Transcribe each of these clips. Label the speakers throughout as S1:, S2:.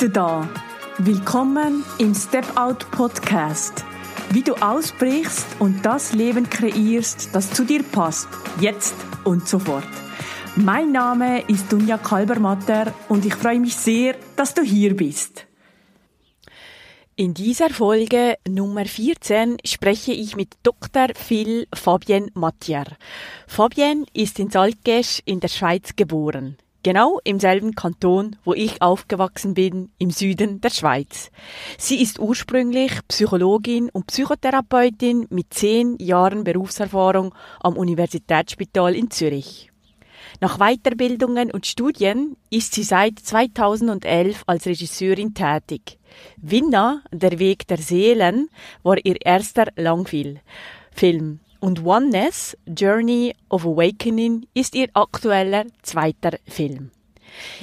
S1: du da. Willkommen im Step Out Podcast. Wie du ausbrichst und das Leben kreierst, das zu dir passt, jetzt und sofort. Mein Name ist Dunja Kalbermatter und ich freue mich sehr, dass du hier bist. In dieser Folge Nummer 14 spreche ich mit Dr. Phil Fabien Mattier. Fabien ist in Saltgesch in der Schweiz geboren. Genau im selben Kanton, wo ich aufgewachsen bin, im Süden der Schweiz. Sie ist ursprünglich Psychologin und Psychotherapeutin mit zehn Jahren Berufserfahrung am Universitätsspital in Zürich. Nach Weiterbildungen und Studien ist sie seit 2011 als Regisseurin tätig. Winna, Der Weg der Seelen, war ihr erster Langfilm. Und Oneness, Journey of Awakening, ist ihr aktueller zweiter Film.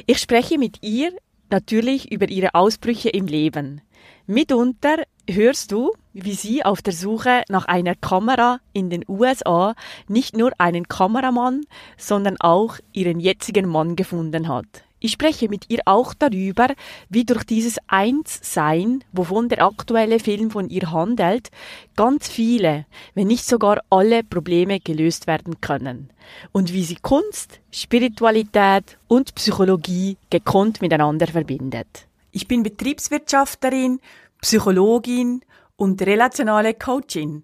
S1: Ich spreche mit ihr natürlich über ihre Ausbrüche im Leben. Mitunter hörst du, wie sie auf der Suche nach einer Kamera in den USA nicht nur einen Kameramann, sondern auch ihren jetzigen Mann gefunden hat. Ich spreche mit ihr auch darüber, wie durch dieses Einssein, wovon der aktuelle Film von ihr handelt, ganz viele, wenn nicht sogar alle Probleme gelöst werden können. Und wie sie Kunst, Spiritualität und Psychologie gekonnt miteinander verbindet. Ich bin Betriebswirtschafterin, Psychologin und relationale Coachin.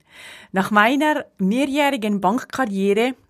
S1: Nach meiner mehrjährigen Bankkarriere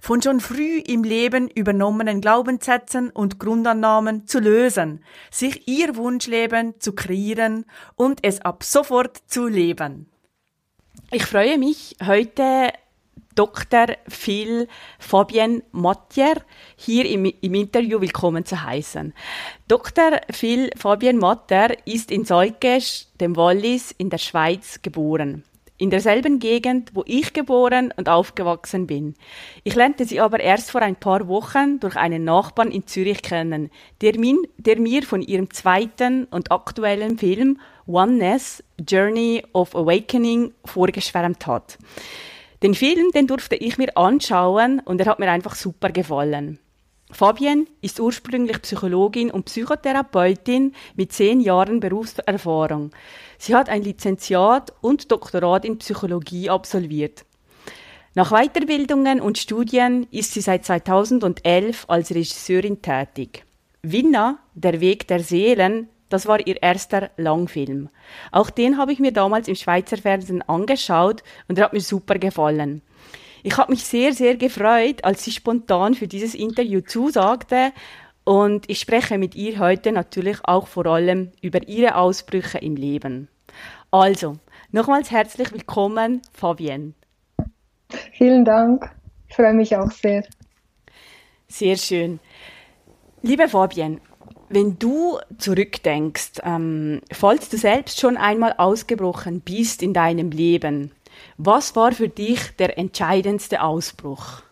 S1: von schon früh im Leben übernommenen Glaubenssätzen und Grundannahmen zu lösen, sich ihr Wunschleben zu kreieren und es ab sofort zu leben. Ich freue mich, heute Dr. Phil Fabien Mattier hier im, im, Interview willkommen zu heißen. Dr. Phil Fabien Mattier ist in Salkesch, dem Wallis, in der Schweiz geboren in derselben Gegend, wo ich geboren und aufgewachsen bin. Ich lernte sie aber erst vor ein paar Wochen durch einen Nachbarn in Zürich kennen, der, min, der mir von ihrem zweiten und aktuellen Film Oneness, Journey of Awakening vorgeschwärmt hat. Den Film, den durfte ich mir anschauen und er hat mir einfach super gefallen. Fabienne ist ursprünglich Psychologin und Psychotherapeutin mit zehn Jahren Berufserfahrung. Sie hat ein Lizenziat und Doktorat in Psychologie absolviert. Nach Weiterbildungen und Studien ist sie seit 2011 als Regisseurin tätig. Winna, Der Weg der Seelen, das war ihr erster Langfilm. Auch den habe ich mir damals im Schweizer Fernsehen angeschaut und er hat mir super gefallen. Ich habe mich sehr, sehr gefreut, als sie spontan für dieses Interview zusagte und ich spreche mit ihr heute natürlich auch vor allem über ihre Ausbrüche im Leben. Also, nochmals herzlich willkommen, Fabienne.
S2: Vielen Dank. Ich freue mich auch sehr.
S1: Sehr schön. Liebe Fabienne, wenn du zurückdenkst, ähm, falls du selbst schon einmal ausgebrochen bist in deinem Leben, was war für dich der entscheidendste Ausbruch?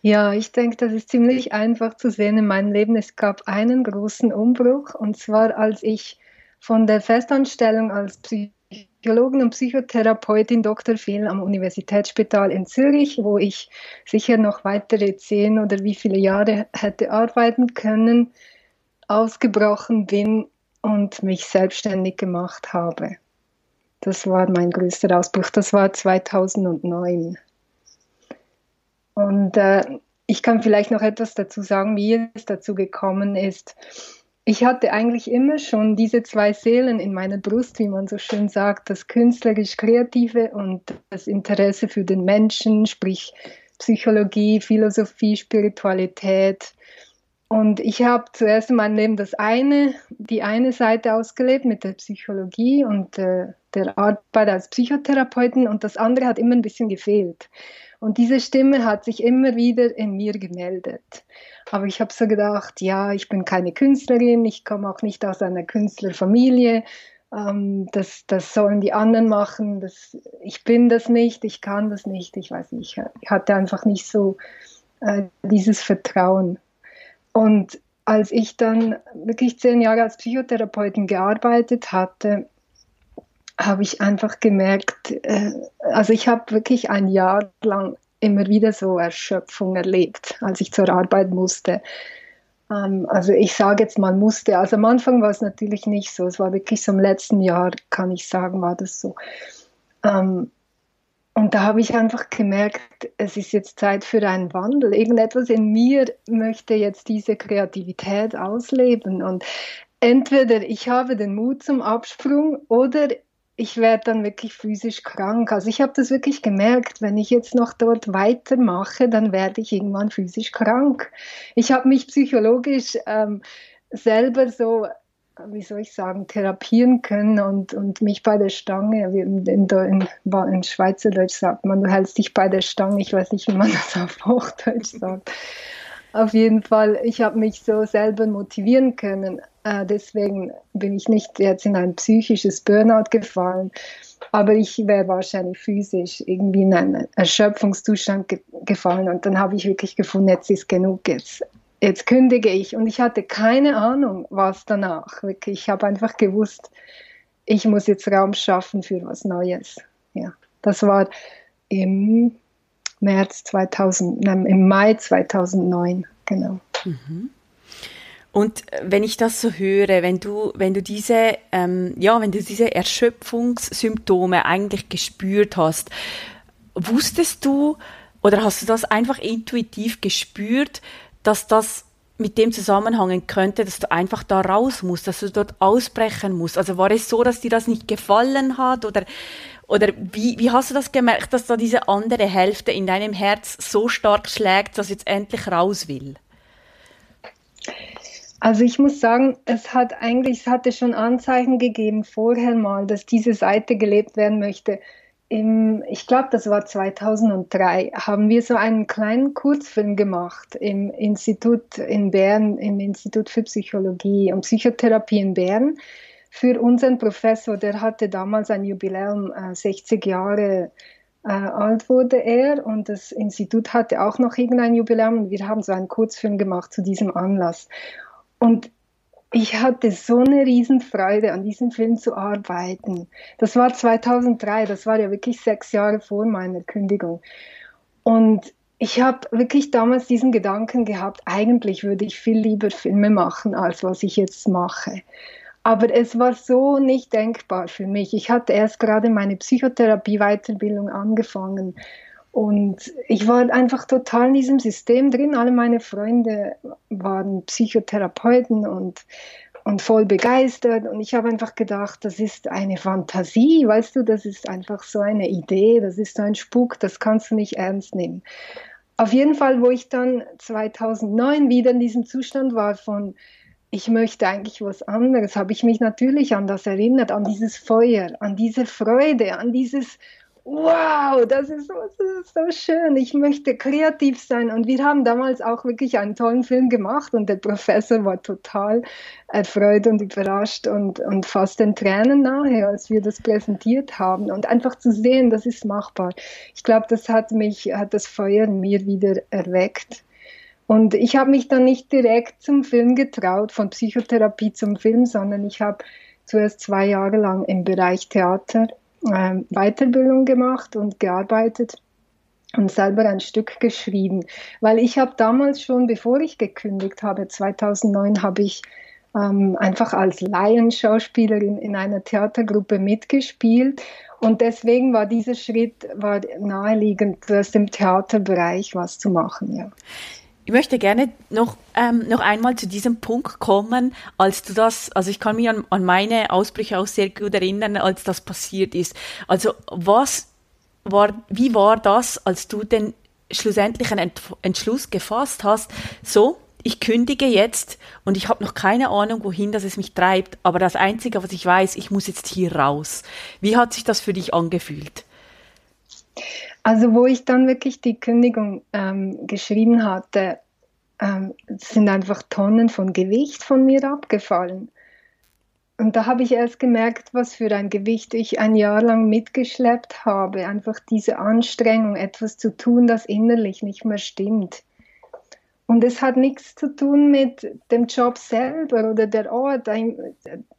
S2: Ja, ich denke, das ist ziemlich einfach zu sehen in meinem Leben. Es gab einen großen Umbruch und zwar als ich von der Festanstellung als Psychologin und Psychotherapeutin Dr. Phil am Universitätsspital in Zürich, wo ich sicher noch weitere zehn oder wie viele Jahre hätte arbeiten können, ausgebrochen bin und mich selbstständig gemacht habe. Das war mein größter Ausbruch. Das war 2009. Und äh, ich kann vielleicht noch etwas dazu sagen, wie es dazu gekommen ist. Ich hatte eigentlich immer schon diese zwei Seelen in meiner Brust, wie man so schön sagt, das künstlerisch-kreative und das Interesse für den Menschen, sprich Psychologie, Philosophie, Spiritualität. Und ich habe zuerst in meinem Leben das eine, die eine Seite ausgelebt mit der Psychologie und äh, der Arbeit als Psychotherapeutin und das andere hat immer ein bisschen gefehlt. Und diese Stimme hat sich immer wieder in mir gemeldet. Aber ich habe so gedacht, ja, ich bin keine Künstlerin, ich komme auch nicht aus einer Künstlerfamilie. ähm, das, das sollen die anderen machen, das, ich bin das nicht, ich kann das nicht, ich weiß nicht, ich hatte einfach nicht so äh, dieses Vertrauen. Und als ich dann wirklich zehn Jahre als Psychotherapeutin gearbeitet hatte, habe ich einfach gemerkt, äh, also ich habe wirklich ein Jahr lang immer wieder so Erschöpfung erlebt, als ich zur Arbeit musste. Ähm, also ich sage jetzt mal musste. Also am Anfang war es natürlich nicht so. Es war wirklich so im letzten Jahr, kann ich sagen, war das so. Ähm, und da habe ich einfach gemerkt, es ist jetzt Zeit für einen Wandel. Irgendetwas in mir möchte jetzt diese Kreativität ausleben. Und entweder ich habe den Mut zum Absprung oder ich werde dann wirklich physisch krank. Also ich habe das wirklich gemerkt, wenn ich jetzt noch dort weitermache, dann werde ich irgendwann physisch krank. Ich habe mich psychologisch ähm, selber so, wie soll ich sagen, therapieren können und, und mich bei der Stange, wie in, in, in, Schweizerdeutsch sagt man, du hältst dich bei der Stange, ich weiß nicht, wie man das auf Hochdeutsch sagt. Auf jeden Fall, ich habe mich so selber motivieren können. Äh, deswegen bin ich nicht jetzt in ein psychisches Burnout gefallen, aber ich wäre wahrscheinlich physisch irgendwie in einen Erschöpfungszustand ge gefallen. Und dann habe ich wirklich gefunden, jetzt ist genug, jetzt, jetzt kündige ich. Und ich hatte keine Ahnung, was danach. Wirklich, ich habe einfach gewusst, ich muss jetzt Raum schaffen für was Neues. Ja, das war im März 2000, nein, im Mai 2009, genau. Mhm.
S1: Und wenn ich das so höre, wenn du, wenn du diese, ähm, ja, wenn du diese Erschöpfungssymptome eigentlich gespürt hast, wusstest du oder hast du das einfach intuitiv gespürt, dass das mit dem zusammenhängen könnte, dass du einfach da raus musst, dass du dort ausbrechen musst? Also war es so, dass dir das nicht gefallen hat oder oder wie, wie hast du das gemerkt, dass da diese andere Hälfte in deinem Herz so stark schlägt, dass jetzt endlich raus will?
S2: Also ich muss sagen, es hat eigentlich, es hatte schon Anzeichen gegeben vorher mal, dass diese Seite gelebt werden möchte. Im, ich glaube, das war 2003, haben wir so einen kleinen Kurzfilm gemacht im Institut in Bern, im Institut für Psychologie und Psychotherapie in Bern für unseren Professor, der hatte damals ein Jubiläum, äh, 60 Jahre äh, alt wurde er und das Institut hatte auch noch irgendein Jubiläum und wir haben so einen Kurzfilm gemacht zu diesem Anlass. Und ich hatte so eine Riesenfreude, an diesem Film zu arbeiten. Das war 2003, das war ja wirklich sechs Jahre vor meiner Kündigung. Und ich habe wirklich damals diesen Gedanken gehabt, eigentlich würde ich viel lieber Filme machen, als was ich jetzt mache. Aber es war so nicht denkbar für mich. Ich hatte erst gerade meine Psychotherapie-Weiterbildung angefangen und ich war einfach total in diesem System drin. Alle meine Freunde waren Psychotherapeuten und, und voll begeistert. Und ich habe einfach gedacht, das ist eine Fantasie, weißt du, das ist einfach so eine Idee, das ist so ein Spuk, das kannst du nicht ernst nehmen. Auf jeden Fall, wo ich dann 2009 wieder in diesem Zustand war von ich möchte eigentlich was anderes, habe ich mich natürlich an das erinnert, an dieses Feuer, an diese Freude, an dieses Wow, das ist, das ist so schön. Ich möchte kreativ sein. Und wir haben damals auch wirklich einen tollen Film gemacht und der Professor war total erfreut und überrascht und, und fast den Tränen nahe, als wir das präsentiert haben. Und einfach zu sehen, das ist machbar. Ich glaube, das hat mich, hat das Feuer in mir wieder erweckt. Und ich habe mich dann nicht direkt zum Film getraut, von Psychotherapie zum Film, sondern ich habe zuerst zwei Jahre lang im Bereich Theater äh, Weiterbildung gemacht und gearbeitet und selber ein Stück geschrieben. Weil ich habe damals schon, bevor ich gekündigt habe, 2009, habe ich ähm, einfach als Laienschauspielerin in einer Theatergruppe mitgespielt. Und deswegen war dieser Schritt war naheliegend, aus dem Theaterbereich was zu machen. Ja.
S1: Ich möchte gerne noch, ähm, noch einmal zu diesem Punkt kommen, als du das, also ich kann mich an, an meine Ausbrüche auch sehr gut erinnern, als das passiert ist. Also was war, wie war das, als du den schlussendlichen Ent Entschluss gefasst hast, so, ich kündige jetzt und ich habe noch keine Ahnung, wohin das es mich treibt, aber das Einzige, was ich weiß, ich muss jetzt hier raus. Wie hat sich das für dich angefühlt?
S2: Also wo ich dann wirklich die Kündigung ähm, geschrieben hatte, ähm, sind einfach Tonnen von Gewicht von mir abgefallen. und da habe ich erst gemerkt, was für ein Gewicht ich ein Jahr lang mitgeschleppt habe. Einfach diese Anstrengung, etwas zu tun, das innerlich nicht mehr stimmt. Und es hat nichts zu tun mit dem Job selber oder der Ort.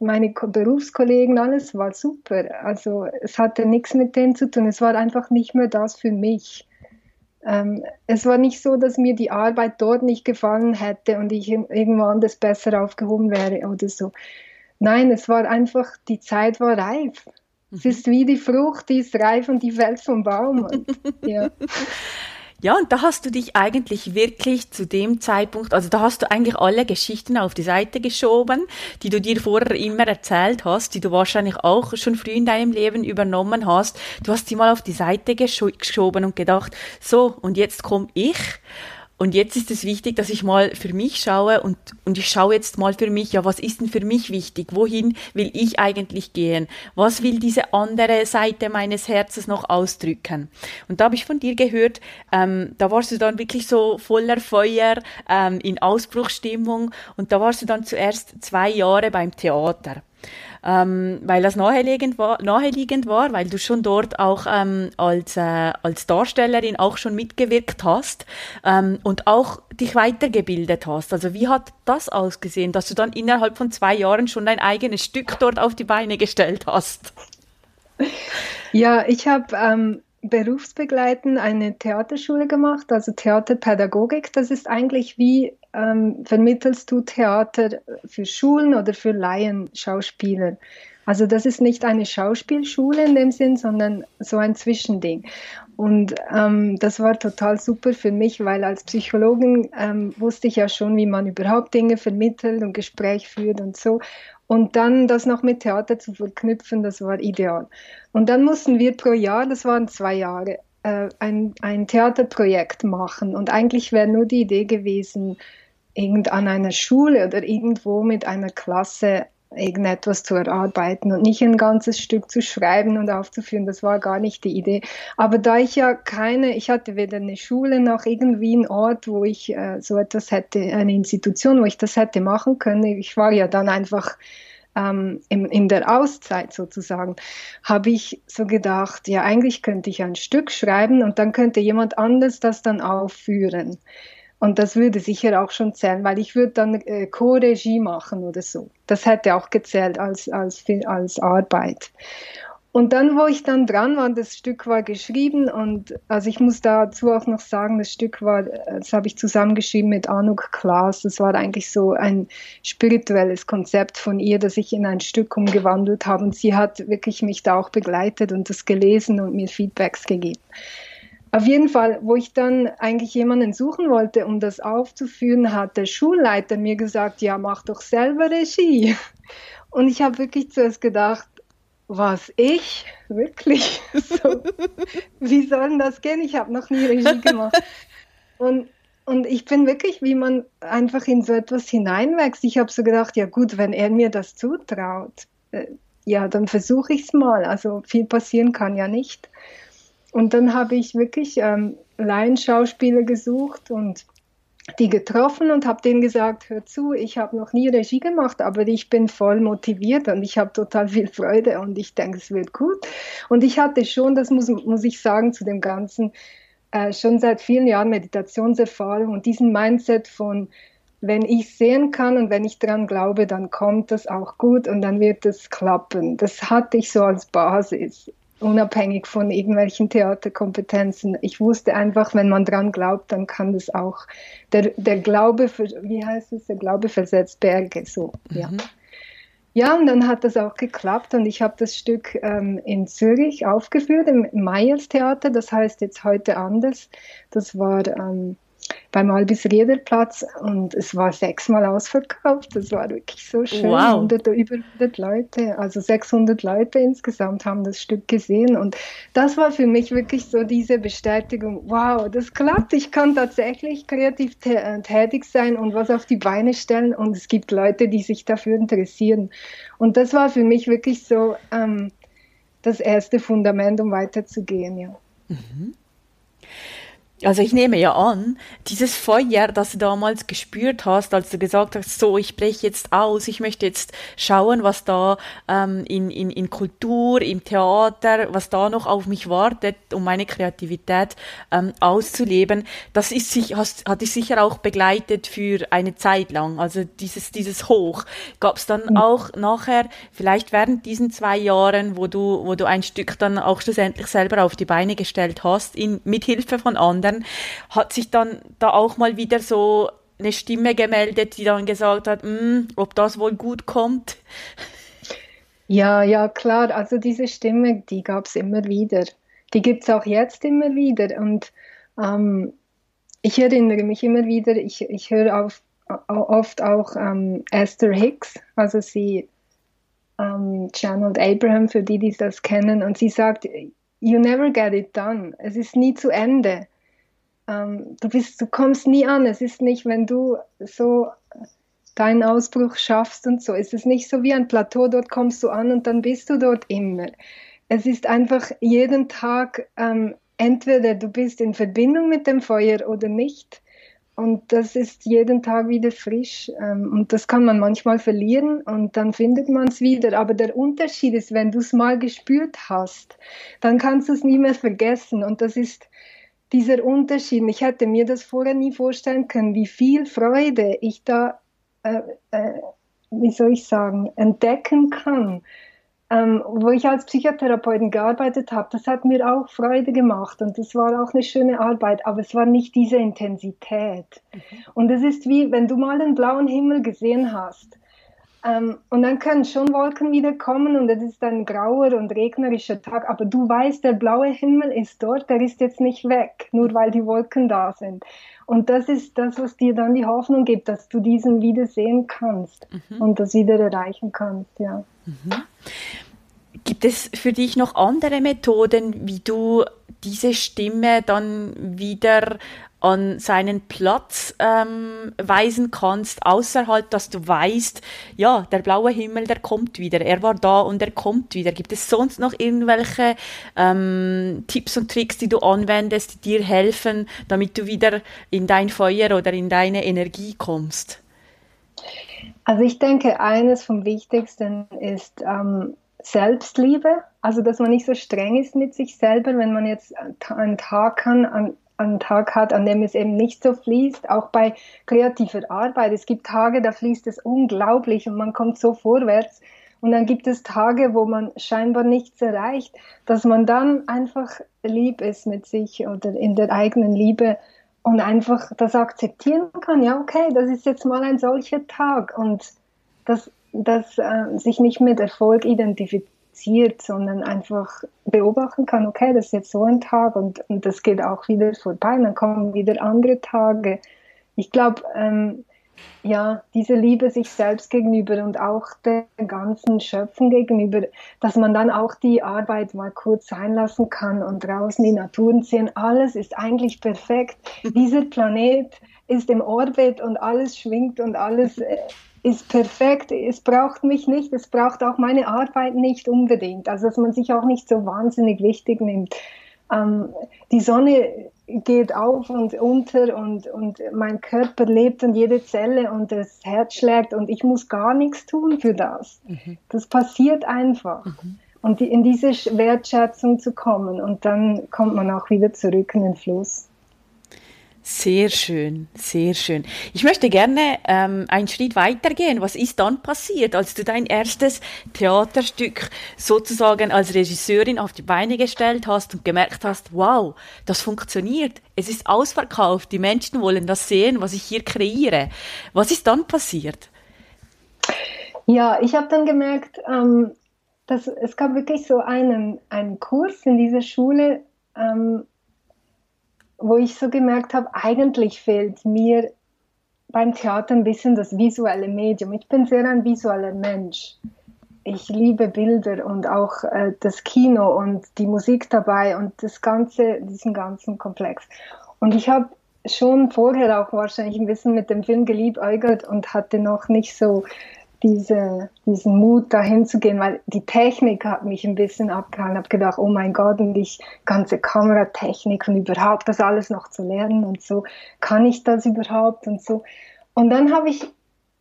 S2: Meine Berufskollegen, alles war super. Also es hatte nichts mit dem zu tun. Es war einfach nicht mehr das für mich. Ähm, es war nicht so, dass mir die Arbeit dort nicht gefallen hätte und ich irgendwo anders besser aufgehoben wäre oder so. Nein, es war einfach, die Zeit war reif. Mhm. Es ist wie die Frucht, die ist reif und die fällt vom Baum. Und,
S1: ja. Ja, und da hast du dich eigentlich wirklich zu dem Zeitpunkt, also da hast du eigentlich alle Geschichten auf die Seite geschoben, die du dir vorher immer erzählt hast, die du wahrscheinlich auch schon früh in deinem Leben übernommen hast. Du hast sie mal auf die Seite geschoben und gedacht, so, und jetzt komme ich und jetzt ist es wichtig, dass ich mal für mich schaue und, und ich schaue jetzt mal für mich, ja, was ist denn für mich wichtig? Wohin will ich eigentlich gehen? Was will diese andere Seite meines Herzens noch ausdrücken? Und da habe ich von dir gehört, ähm, da warst du dann wirklich so voller Feuer, ähm, in Ausbruchsstimmung und da warst du dann zuerst zwei Jahre beim Theater ähm, weil das naheliegend war, naheliegend war, weil du schon dort auch ähm, als, äh, als Darstellerin auch schon mitgewirkt hast ähm, und auch dich weitergebildet hast. Also wie hat das ausgesehen, dass du dann innerhalb von zwei Jahren schon dein eigenes Stück dort auf die Beine gestellt hast?
S2: Ja, ich habe ähm, berufsbegleitend eine Theaterschule gemacht, also Theaterpädagogik. Das ist eigentlich wie ähm, vermittelst du Theater für Schulen oder für Laien-Schauspieler. Also das ist nicht eine Schauspielschule in dem Sinn, sondern so ein Zwischending. Und ähm, das war total super für mich, weil als Psychologin ähm, wusste ich ja schon, wie man überhaupt Dinge vermittelt und Gespräch führt und so. Und dann das noch mit Theater zu verknüpfen, das war ideal. Und dann mussten wir pro Jahr, das waren zwei Jahre, äh, ein, ein Theaterprojekt machen. Und eigentlich wäre nur die Idee gewesen, irgend an einer Schule oder irgendwo mit einer Klasse irgendetwas zu erarbeiten und nicht ein ganzes Stück zu schreiben und aufzuführen. Das war gar nicht die Idee. Aber da ich ja keine, ich hatte weder eine Schule noch irgendwie einen Ort, wo ich äh, so etwas hätte, eine Institution, wo ich das hätte machen können. Ich war ja dann einfach ähm, in, in der Auszeit sozusagen, habe ich so gedacht, ja, eigentlich könnte ich ein Stück schreiben und dann könnte jemand anders das dann aufführen. Und das würde sicher auch schon zählen, weil ich würde dann äh, Co-Regie machen oder so. Das hätte auch gezählt als, als, als Arbeit. Und dann, wo ich dann dran war, das Stück war geschrieben und also ich muss dazu auch noch sagen, das Stück war, das habe ich zusammengeschrieben mit Anuk Klaas. Das war eigentlich so ein spirituelles Konzept von ihr, das ich in ein Stück umgewandelt habe und sie hat wirklich mich da auch begleitet und das gelesen und mir Feedbacks gegeben. Auf jeden Fall, wo ich dann eigentlich jemanden suchen wollte, um das aufzuführen, hat der Schulleiter mir gesagt, ja, mach doch selber Regie. Und ich habe wirklich zuerst gedacht, was ich? Wirklich? So, wie soll denn das gehen? Ich habe noch nie Regie gemacht. Und, und ich bin wirklich, wie man einfach in so etwas hineinwächst. Ich habe so gedacht, ja gut, wenn er mir das zutraut, äh, ja, dann versuche ich es mal. Also viel passieren kann ja nicht. Und dann habe ich wirklich ähm, Laienschauspieler gesucht und die getroffen und habe denen gesagt, hör zu, ich habe noch nie Regie gemacht, aber ich bin voll motiviert und ich habe total viel Freude und ich denke, es wird gut. Und ich hatte schon, das muss, muss ich sagen, zu dem Ganzen, äh, schon seit vielen Jahren Meditationserfahrung und diesen Mindset von, wenn ich sehen kann und wenn ich daran glaube, dann kommt das auch gut und dann wird es klappen. Das hatte ich so als Basis unabhängig von irgendwelchen Theaterkompetenzen. Ich wusste einfach, wenn man dran glaubt, dann kann das auch, der, der Glaube, wie heißt es, der Glaube versetzt Berge, so, mhm. ja. Ja, und dann hat das auch geklappt und ich habe das Stück ähm, in Zürich aufgeführt, im Meyers Theater, das heißt jetzt heute anders. Das war ähm, beim Albis Riederplatz und es war sechsmal ausverkauft. Das war wirklich so schön. Wow. 100, über 100 Leute, also 600 Leute insgesamt haben das Stück gesehen und das war für mich wirklich so diese Bestätigung, wow, das klappt, ich kann tatsächlich kreativ äh, tätig sein und was auf die Beine stellen und es gibt Leute, die sich dafür interessieren. Und das war für mich wirklich so ähm, das erste Fundament, um weiterzugehen, ja. Mhm.
S1: Also ich nehme ja an, dieses Feuer, das du damals gespürt hast, als du gesagt hast, so, ich breche jetzt aus, ich möchte jetzt schauen, was da ähm, in, in, in Kultur, im Theater, was da noch auf mich wartet, um meine Kreativität ähm, auszuleben, das ist sich, hast, hat dich sicher auch begleitet für eine Zeit lang. Also dieses, dieses Hoch. Gab es dann mhm. auch nachher, vielleicht während diesen zwei Jahren, wo du, wo du ein Stück dann auch schlussendlich selber auf die Beine gestellt hast, in, mit Hilfe von anderen, anderen, hat sich dann da auch mal wieder so eine Stimme gemeldet, die dann gesagt hat, hm, ob das wohl gut kommt.
S2: Ja, ja, klar. Also diese Stimme, die gab es immer wieder. Die gibt es auch jetzt immer wieder. Und ähm, ich erinnere mich immer wieder, ich, ich höre auf, oft auch ähm, Esther Hicks, also sie ähm, channelt Abraham, für die, die das kennen, und sie sagt, you never get it done. Es ist nie zu Ende ähm, du bist, du kommst nie an. Es ist nicht, wenn du so deinen Ausbruch schaffst und so. Es ist nicht so wie ein Plateau, dort kommst du an und dann bist du dort immer. Es ist einfach jeden Tag ähm, entweder du bist in Verbindung mit dem Feuer oder nicht. Und das ist jeden Tag wieder frisch. Ähm, und das kann man manchmal verlieren und dann findet man es wieder. Aber der Unterschied ist, wenn du es mal gespürt hast, dann kannst du es nie mehr vergessen. Und das ist dieser Unterschied. Ich hätte mir das vorher nie vorstellen können, wie viel Freude ich da, äh, äh, wie soll ich sagen, entdecken kann. Ähm, wo ich als Psychotherapeutin gearbeitet habe, das hat mir auch Freude gemacht und das war auch eine schöne Arbeit, aber es war nicht diese Intensität. Mhm. Und es ist wie, wenn du mal den blauen Himmel gesehen hast, ähm, und dann können schon Wolken wieder kommen und es ist ein grauer und regnerischer Tag, aber du weißt, der blaue Himmel ist dort, der ist jetzt nicht weg, nur weil die Wolken da sind. Und das ist das, was dir dann die Hoffnung gibt, dass du diesen wieder sehen kannst mhm. und das wieder erreichen kannst, ja. Mhm.
S1: Gibt es für dich noch andere Methoden, wie du diese Stimme dann wieder an seinen Platz ähm, weisen kannst, außerhalb, dass du weißt, ja, der blaue Himmel, der kommt wieder, er war da und er kommt wieder. Gibt es sonst noch irgendwelche ähm, Tipps und Tricks, die du anwendest, die dir helfen, damit du wieder in dein Feuer oder in deine Energie kommst?
S2: Also ich denke, eines vom Wichtigsten ist ähm, Selbstliebe, also dass man nicht so streng ist mit sich selber, wenn man jetzt einen Tag kann, an einen Tag hat, an dem es eben nicht so fließt, auch bei kreativer Arbeit. Es gibt Tage, da fließt es unglaublich und man kommt so vorwärts. Und dann gibt es Tage, wo man scheinbar nichts erreicht, dass man dann einfach lieb ist mit sich oder in der eigenen Liebe und einfach das akzeptieren kann. Ja, okay, das ist jetzt mal ein solcher Tag und dass das äh, sich nicht mit Erfolg identifiziert reduziert, sondern einfach beobachten kann, okay, das ist jetzt so ein Tag und, und das geht auch wieder vorbei, dann kommen wieder andere Tage. Ich glaube, ähm, ja, diese Liebe sich selbst gegenüber und auch der ganzen Schöpfung gegenüber, dass man dann auch die Arbeit mal kurz sein lassen kann und draußen die Naturen sehen, alles ist eigentlich perfekt. Dieser Planet ist im Orbit und alles schwingt und alles äh, ist perfekt, es braucht mich nicht, es braucht auch meine Arbeit nicht unbedingt. Also dass man sich auch nicht so wahnsinnig wichtig nimmt. Ähm, die Sonne geht auf und unter und, und mein Körper lebt und jede Zelle und das Herz schlägt und ich muss gar nichts tun für das. Mhm. Das passiert einfach. Mhm. Und in diese Wertschätzung zu kommen und dann kommt man auch wieder zurück in den Fluss.
S1: Sehr schön, sehr schön. Ich möchte gerne ähm, einen Schritt weitergehen. Was ist dann passiert, als du dein erstes Theaterstück sozusagen als Regisseurin auf die Beine gestellt hast und gemerkt hast, wow, das funktioniert. Es ist ausverkauft. Die Menschen wollen das sehen, was ich hier kreiere. Was ist dann passiert?
S2: Ja, ich habe dann gemerkt, ähm, dass es gab wirklich so einen, einen Kurs in dieser Schule, ähm, wo ich so gemerkt habe, eigentlich fehlt mir beim Theater ein bisschen das visuelle Medium. Ich bin sehr ein visueller Mensch. Ich liebe Bilder und auch äh, das Kino und die Musik dabei und das ganze, diesen ganzen Komplex. Und ich habe schon vorher auch wahrscheinlich ein bisschen mit dem Film geliebäugelt und hatte noch nicht so diese, diesen Mut dahin zu gehen, weil die Technik hat mich ein bisschen abgehalten. Ich habe gedacht, oh mein Gott, und die ganze Kameratechnik und überhaupt das alles noch zu lernen und so, kann ich das überhaupt und so. Und dann habe ich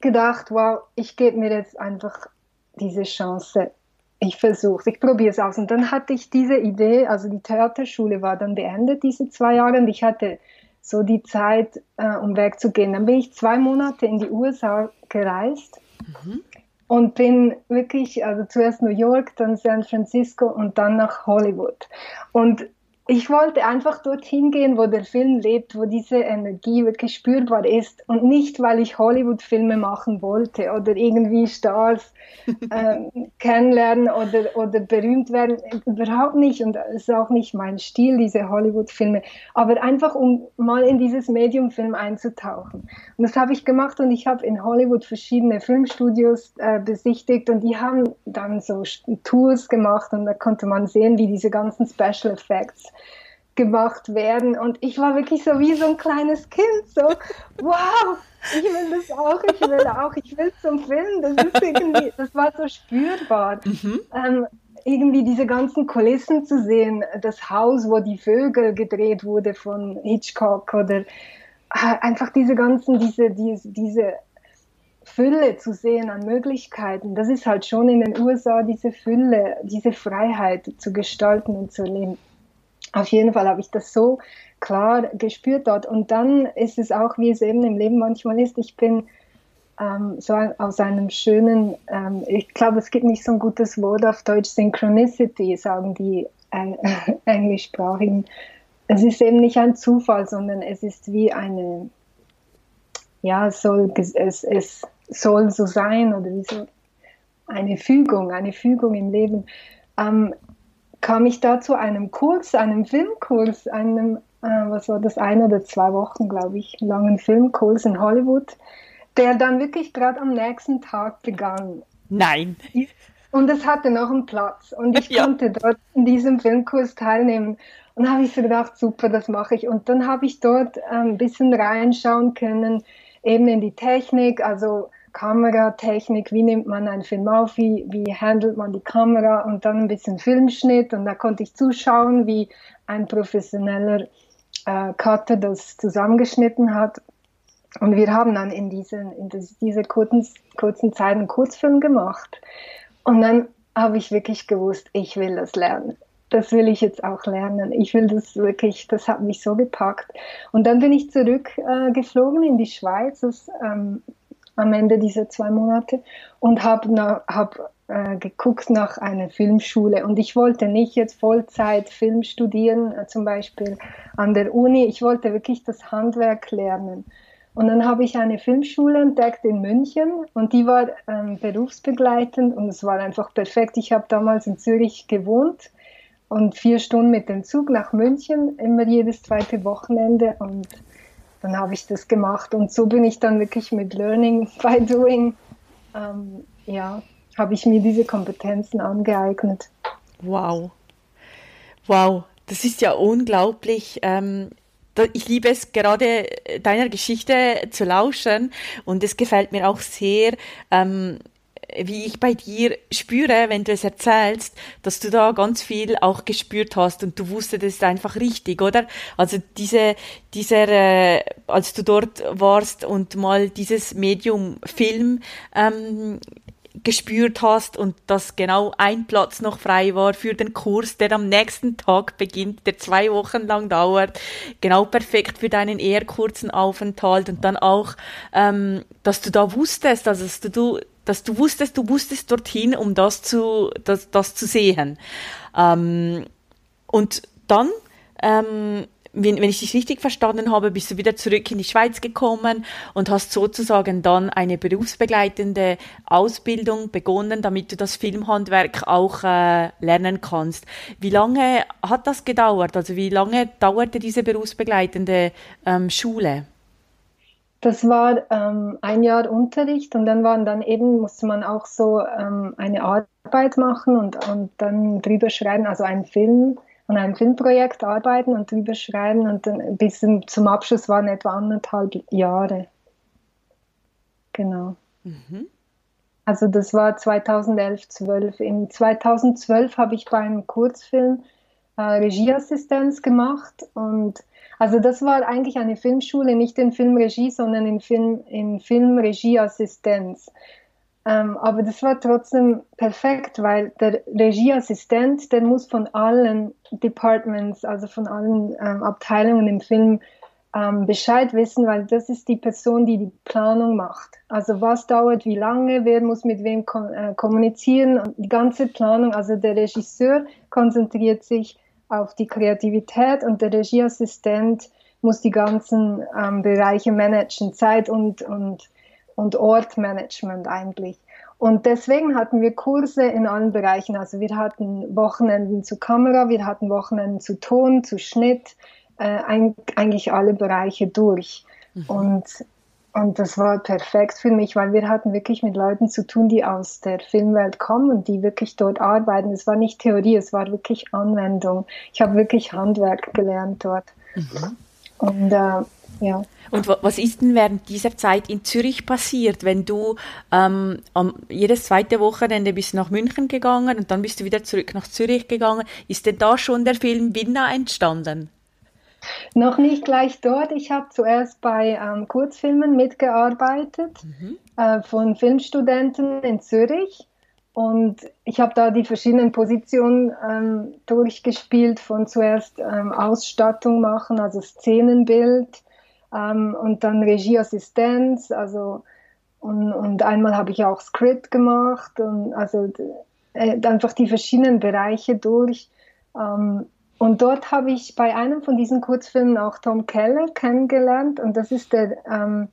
S2: gedacht, wow, ich gebe mir jetzt einfach diese Chance. Ich versuche ich probiere es aus. Und dann hatte ich diese Idee, also die Theaterschule war dann beendet, diese zwei Jahre, und ich hatte so die Zeit, äh, um wegzugehen. Dann bin ich zwei Monate in die USA gereist und bin wirklich, also zuerst New York, dann San Francisco und dann nach Hollywood. Und ich wollte einfach dorthin gehen, wo der Film lebt, wo diese Energie wirklich spürbar ist und nicht, weil ich Hollywood-Filme machen wollte oder irgendwie Stars äh, kennenlernen oder, oder berühmt werden, überhaupt nicht und es ist auch nicht mein Stil, diese Hollywood-Filme, aber einfach um mal in dieses Medium-Film einzutauchen. Und das habe ich gemacht und ich habe in Hollywood verschiedene Filmstudios äh, besichtigt und die haben dann so Tours gemacht und da konnte man sehen, wie diese ganzen Special Effects gemacht werden. Und ich war wirklich so wie so ein kleines Kind, so, wow, ich will das auch, ich will auch, ich will zum Film. Das ist irgendwie, das war so spürbar. Mhm. Ähm, irgendwie diese ganzen Kulissen zu sehen, das Haus, wo die Vögel gedreht wurde von Hitchcock oder äh, einfach diese ganzen, diese, diese, diese Fülle zu sehen an Möglichkeiten. Das ist halt schon in den USA diese Fülle, diese Freiheit zu gestalten und zu leben. Auf jeden Fall habe ich das so klar gespürt dort. Und dann ist es auch, wie es eben im Leben manchmal ist, ich bin ähm, so aus einem schönen, ähm, ich glaube, es gibt nicht so ein gutes Wort auf Deutsch, Synchronicity, sagen die äh, Englischsprachigen. Es ist eben nicht ein Zufall, sondern es ist wie eine, ja, es soll, es, es soll so sein oder wie so eine Fügung, eine Fügung im Leben. Ähm, kam ich da zu einem Kurs, einem Filmkurs, einem, äh, was war das, ein oder zwei Wochen, glaube ich, langen Filmkurs in Hollywood, der dann wirklich gerade am nächsten Tag begann.
S1: Nein.
S2: Und es hatte noch einen Platz und ich ja. konnte dort in diesem Filmkurs teilnehmen. Und habe ich so gedacht, super, das mache ich. Und dann habe ich dort ähm, ein bisschen reinschauen können, eben in die Technik, also Kameratechnik, wie nimmt man einen Film auf, wie, wie handelt man die Kamera und dann ein bisschen Filmschnitt und da konnte ich zuschauen, wie ein professioneller äh, Cutter das zusammengeschnitten hat. Und wir haben dann in, diesen, in dieser kurzen, kurzen Zeit einen Kurzfilm gemacht. Und dann habe ich wirklich gewusst, ich will das lernen. Das will ich jetzt auch lernen. Ich will das wirklich, das hat mich so gepackt. Und dann bin ich zurückgeflogen äh, in die Schweiz. Das, ähm, am Ende dieser zwei Monate und habe hab, äh, geguckt nach einer Filmschule. Und ich wollte nicht jetzt Vollzeit Film studieren, äh, zum Beispiel an der Uni. Ich wollte wirklich das Handwerk lernen. Und dann habe ich eine Filmschule entdeckt in München und die war ähm, berufsbegleitend und es war einfach perfekt. Ich habe damals in Zürich gewohnt und vier Stunden mit dem Zug nach München, immer jedes zweite Wochenende und dann habe ich das gemacht und so bin ich dann wirklich mit Learning by Doing, ähm, ja, habe ich mir diese Kompetenzen angeeignet.
S1: Wow, wow, das ist ja unglaublich. Ähm, ich liebe es gerade deiner Geschichte zu lauschen und es gefällt mir auch sehr. Ähm, wie ich bei dir spüre, wenn du es erzählst, dass du da ganz viel auch gespürt hast und du wusstest, ist einfach richtig, oder? Also diese, dieser, äh, als du dort warst und mal dieses Medium Film ähm, gespürt hast und dass genau ein Platz noch frei war für den Kurs, der am nächsten Tag beginnt, der zwei Wochen lang dauert, genau perfekt für deinen eher kurzen Aufenthalt und dann auch, ähm, dass du da wusstest, also dass du dass du wusstest, du wusstest dorthin, um das zu, das, das zu sehen. Ähm, und dann, ähm, wenn, wenn ich dich richtig verstanden habe, bist du wieder zurück in die Schweiz gekommen und hast sozusagen dann eine berufsbegleitende Ausbildung begonnen, damit du das Filmhandwerk auch äh, lernen kannst. Wie lange hat das gedauert? Also wie lange dauerte diese berufsbegleitende ähm, Schule?
S2: Das war ähm, ein Jahr Unterricht und dann waren dann eben, musste man auch so ähm, eine Arbeit machen und, und dann drüber schreiben, also einen Film, an einem Filmprojekt arbeiten und drüber schreiben und dann bis zum Abschluss waren etwa anderthalb Jahre. Genau. Mhm. Also das war 2011, 12. In 2012 habe ich bei einem Kurzfilm äh, Regieassistenz gemacht und also das war eigentlich eine Filmschule, nicht in Filmregie, sondern in, Film, in Filmregieassistenz. Ähm, aber das war trotzdem perfekt, weil der Regieassistent, der muss von allen Departments, also von allen ähm, Abteilungen im Film ähm, Bescheid wissen, weil das ist die Person, die die Planung macht. Also was dauert wie lange, wer muss mit wem ko äh, kommunizieren die ganze Planung. Also der Regisseur konzentriert sich auf die Kreativität und der Regieassistent muss die ganzen ähm, Bereiche managen, Zeit und, und und Ortmanagement eigentlich. Und deswegen hatten wir Kurse in allen Bereichen. Also wir hatten Wochenenden zu Kamera, wir hatten Wochenenden zu Ton, zu Schnitt, äh, eigentlich alle Bereiche durch. Mhm. Und, und das war perfekt für mich, weil wir hatten wirklich mit Leuten zu tun, die aus der Filmwelt kommen und die wirklich dort arbeiten. Es war nicht Theorie, es war wirklich Anwendung. Ich habe wirklich Handwerk gelernt dort. Mhm. Und äh, ja.
S1: Und was ist denn während dieser Zeit in Zürich passiert, wenn du ähm, am, jedes zweite Wochenende bist nach München gegangen und dann bist du wieder zurück nach Zürich gegangen? Ist denn da schon der Film Winna entstanden?
S2: Noch nicht gleich dort. Ich habe zuerst bei ähm, Kurzfilmen mitgearbeitet mhm. äh, von Filmstudenten in Zürich. Und ich habe da die verschiedenen Positionen ähm, durchgespielt, von zuerst ähm, Ausstattung machen, also Szenenbild, ähm, und dann Regieassistenz, also und, und einmal habe ich auch Script gemacht und also äh, einfach die verschiedenen Bereiche durch. Ähm, und dort habe ich bei einem von diesen Kurzfilmen auch Tom Keller kennengelernt und das ist der ähm,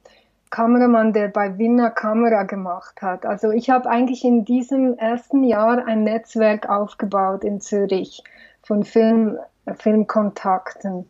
S2: Kameramann, der bei Winner Kamera gemacht hat. Also ich habe eigentlich in diesem ersten Jahr ein Netzwerk aufgebaut in Zürich von Film, Filmkontakten.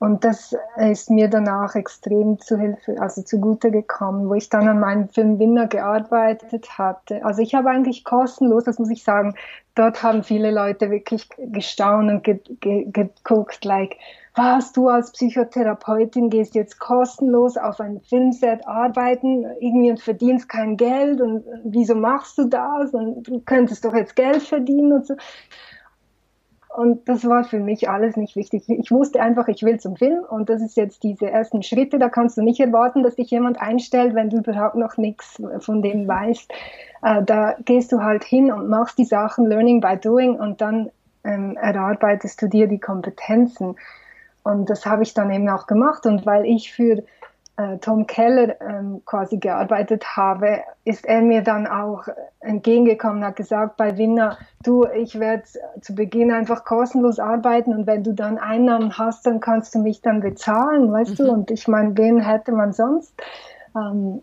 S2: Und das ist mir danach extrem zu Hilfe, also zugute gekommen, wo ich dann an meinem Film Winner gearbeitet hatte. Also ich habe eigentlich kostenlos, das muss ich sagen, dort haben viele Leute wirklich gestaunt und ge ge geguckt, like, was, du als Psychotherapeutin gehst jetzt kostenlos auf ein Filmset arbeiten, irgendwie und verdienst kein Geld und wieso machst du das und du könntest doch jetzt Geld verdienen und so. Und das war für mich alles nicht wichtig. Ich wusste einfach, ich will zum Film und das ist jetzt diese ersten Schritte. Da kannst du nicht erwarten, dass dich jemand einstellt, wenn du überhaupt noch nichts von dem weißt. Äh, da gehst du halt hin und machst die Sachen Learning by Doing und dann ähm, erarbeitest du dir die Kompetenzen. Und das habe ich dann eben auch gemacht. Und weil ich für äh, Tom Keller ähm, quasi gearbeitet habe, ist er mir dann auch entgegengekommen, hat gesagt, bei Winner, du, ich werde zu Beginn einfach kostenlos arbeiten und wenn du dann Einnahmen hast, dann kannst du mich dann bezahlen, weißt mhm. du? Und ich meine, wen hätte man sonst? Ähm,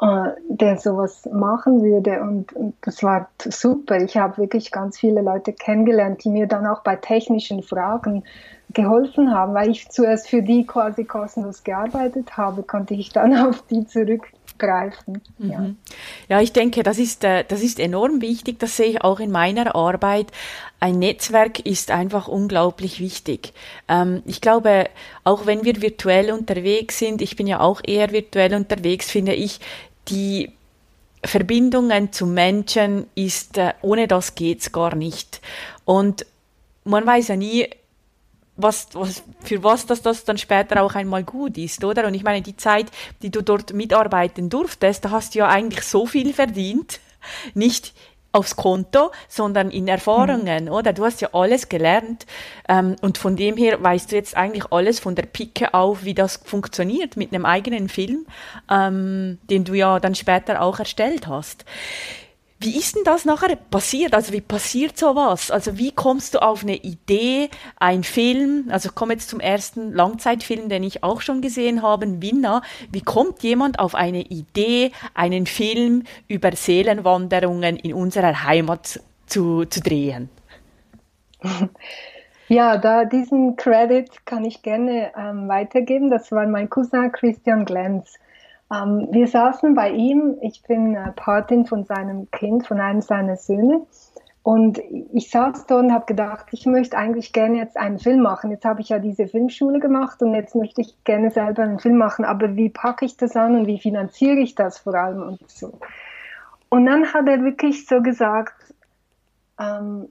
S2: äh, der sowas machen würde. Und, und das war super. Ich habe wirklich ganz viele Leute kennengelernt, die mir dann auch bei technischen Fragen geholfen haben, weil ich zuerst für die quasi kostenlos gearbeitet habe, konnte ich dann auf die zurückgreifen.
S1: Mhm. Ja. ja, ich denke, das ist, äh, das ist enorm wichtig. Das sehe ich auch in meiner Arbeit. Ein Netzwerk ist einfach unglaublich wichtig. Ähm, ich glaube, auch wenn wir virtuell unterwegs sind, ich bin ja auch eher virtuell unterwegs, finde ich, die Verbindungen zu Menschen ist, äh, ohne das geht's gar nicht. Und man weiß ja nie, was, was, für was das, das dann später auch einmal gut ist, oder? Und ich meine, die Zeit, die du dort mitarbeiten durftest, da hast du ja eigentlich so viel verdient. Nicht aufs Konto, sondern in Erfahrungen, mhm. oder? Du hast ja alles gelernt ähm, und von dem her weißt du jetzt eigentlich alles von der Picke auf, wie das funktioniert mit einem eigenen Film, ähm, den du ja dann später auch erstellt hast. Wie ist denn das nachher passiert? Also wie passiert sowas? Also wie kommst du auf eine Idee, ein Film, also ich komme jetzt zum ersten Langzeitfilm, den ich auch schon gesehen habe, Winner. Wie kommt jemand auf eine Idee, einen Film über Seelenwanderungen in unserer Heimat zu, zu drehen?
S2: Ja, da diesen Credit kann ich gerne ähm, weitergeben. Das war mein Cousin Christian Glenz. Ähm, wir saßen bei ihm, ich bin äh, Patin von seinem Kind, von einem seiner Söhne. Und ich saß da und habe gedacht, ich möchte eigentlich gerne jetzt einen Film machen. Jetzt habe ich ja diese Filmschule gemacht und jetzt möchte ich gerne selber einen Film machen. Aber wie packe ich das an und wie finanziere ich das vor allem und so. Und dann hat er wirklich so gesagt, ähm,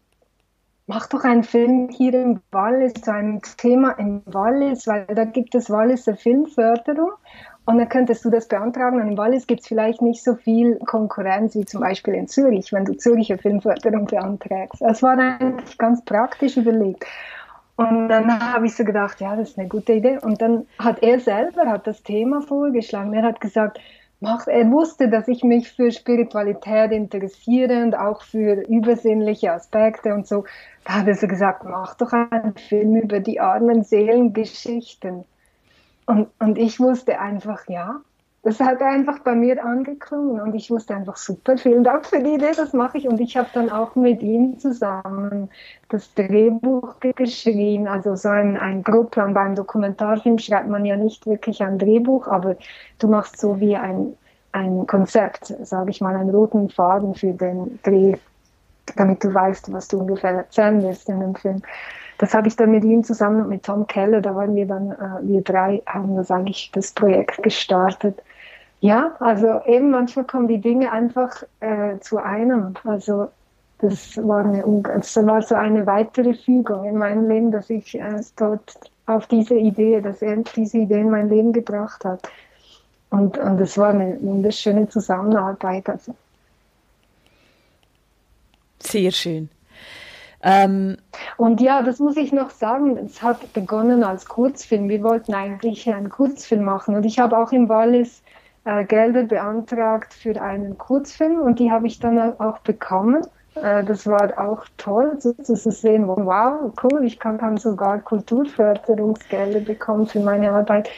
S2: mach doch einen Film hier im Wallis, zu einem Thema im Wallis, weil da gibt es Walliser Filmförderung und dann könntest du das beantragen. Und im Wallis gibt es vielleicht nicht so viel Konkurrenz wie zum Beispiel in Zürich, wenn du Zürcher Filmförderung beantragst. Das war eigentlich ganz praktisch überlegt. Und dann habe ich so gedacht, ja, das ist eine gute Idee. Und dann hat er selber hat das Thema vorgeschlagen. Er hat gesagt, mach, er wusste, dass ich mich für Spiritualität interessiere und auch für übersinnliche Aspekte und so. Da hat er so gesagt, mach doch einen Film über die armen Seelengeschichten. Und, und ich wusste einfach, ja, das hat einfach bei mir angeklungen und ich wusste einfach super, vielen Dank für die Idee, das mache ich. Und ich habe dann auch mit ihm zusammen das Drehbuch geschrieben, also so ein, ein Grobplan. Beim Dokumentarfilm schreibt man ja nicht wirklich ein Drehbuch, aber du machst so wie ein, ein Konzept, sage ich mal, einen roten Faden für den Dreh, damit du weißt, was du ungefähr erzählen willst in dem Film das habe ich dann mit ihm zusammen mit Tom Keller, da waren wir dann, äh, wir drei haben das eigentlich das Projekt gestartet. Ja, also eben manchmal kommen die Dinge einfach äh, zu einem. Also das war, eine, das war so eine weitere Fügung in meinem Leben, dass ich äh, dort auf diese Idee, dass er diese Idee in mein Leben gebracht hat. Und, und das war eine wunderschöne Zusammenarbeit. Also.
S1: Sehr schön.
S2: Ähm, und ja, das muss ich noch sagen, es hat begonnen als Kurzfilm. Wir wollten eigentlich einen Kurzfilm machen und ich habe auch im Wallis äh, Gelder beantragt für einen Kurzfilm und die habe ich dann auch bekommen. Äh, das war auch toll so, zu sehen, wow, cool, ich kann dann sogar Kulturförderungsgelder bekommen für meine Arbeit.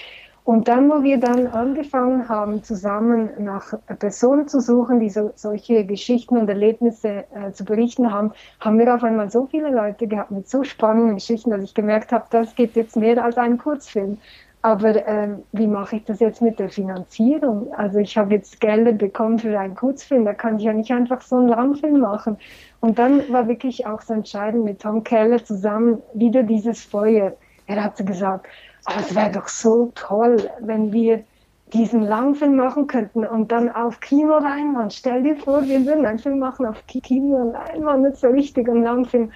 S2: Und dann, wo wir dann angefangen haben, zusammen nach Personen zu suchen, die so, solche Geschichten und Erlebnisse äh, zu berichten haben, haben wir auf einmal so viele Leute gehabt mit so spannenden Geschichten, dass ich gemerkt habe, das geht jetzt mehr als ein Kurzfilm. Aber äh, wie mache ich das jetzt mit der Finanzierung? Also ich habe jetzt Gelder bekommen für einen Kurzfilm, da kann ich ja nicht einfach so einen Langfilm machen. Und dann war wirklich auch so entscheidend mit Tom Keller zusammen wieder dieses Feuer. Er hat gesagt, aber es wäre doch so toll, wenn wir diesen Langfilm machen könnten und dann auf Kinoleinwand. Stell dir vor, wir würden einen Film machen auf Kinoleinwand, nicht so richtig ein Langfilm.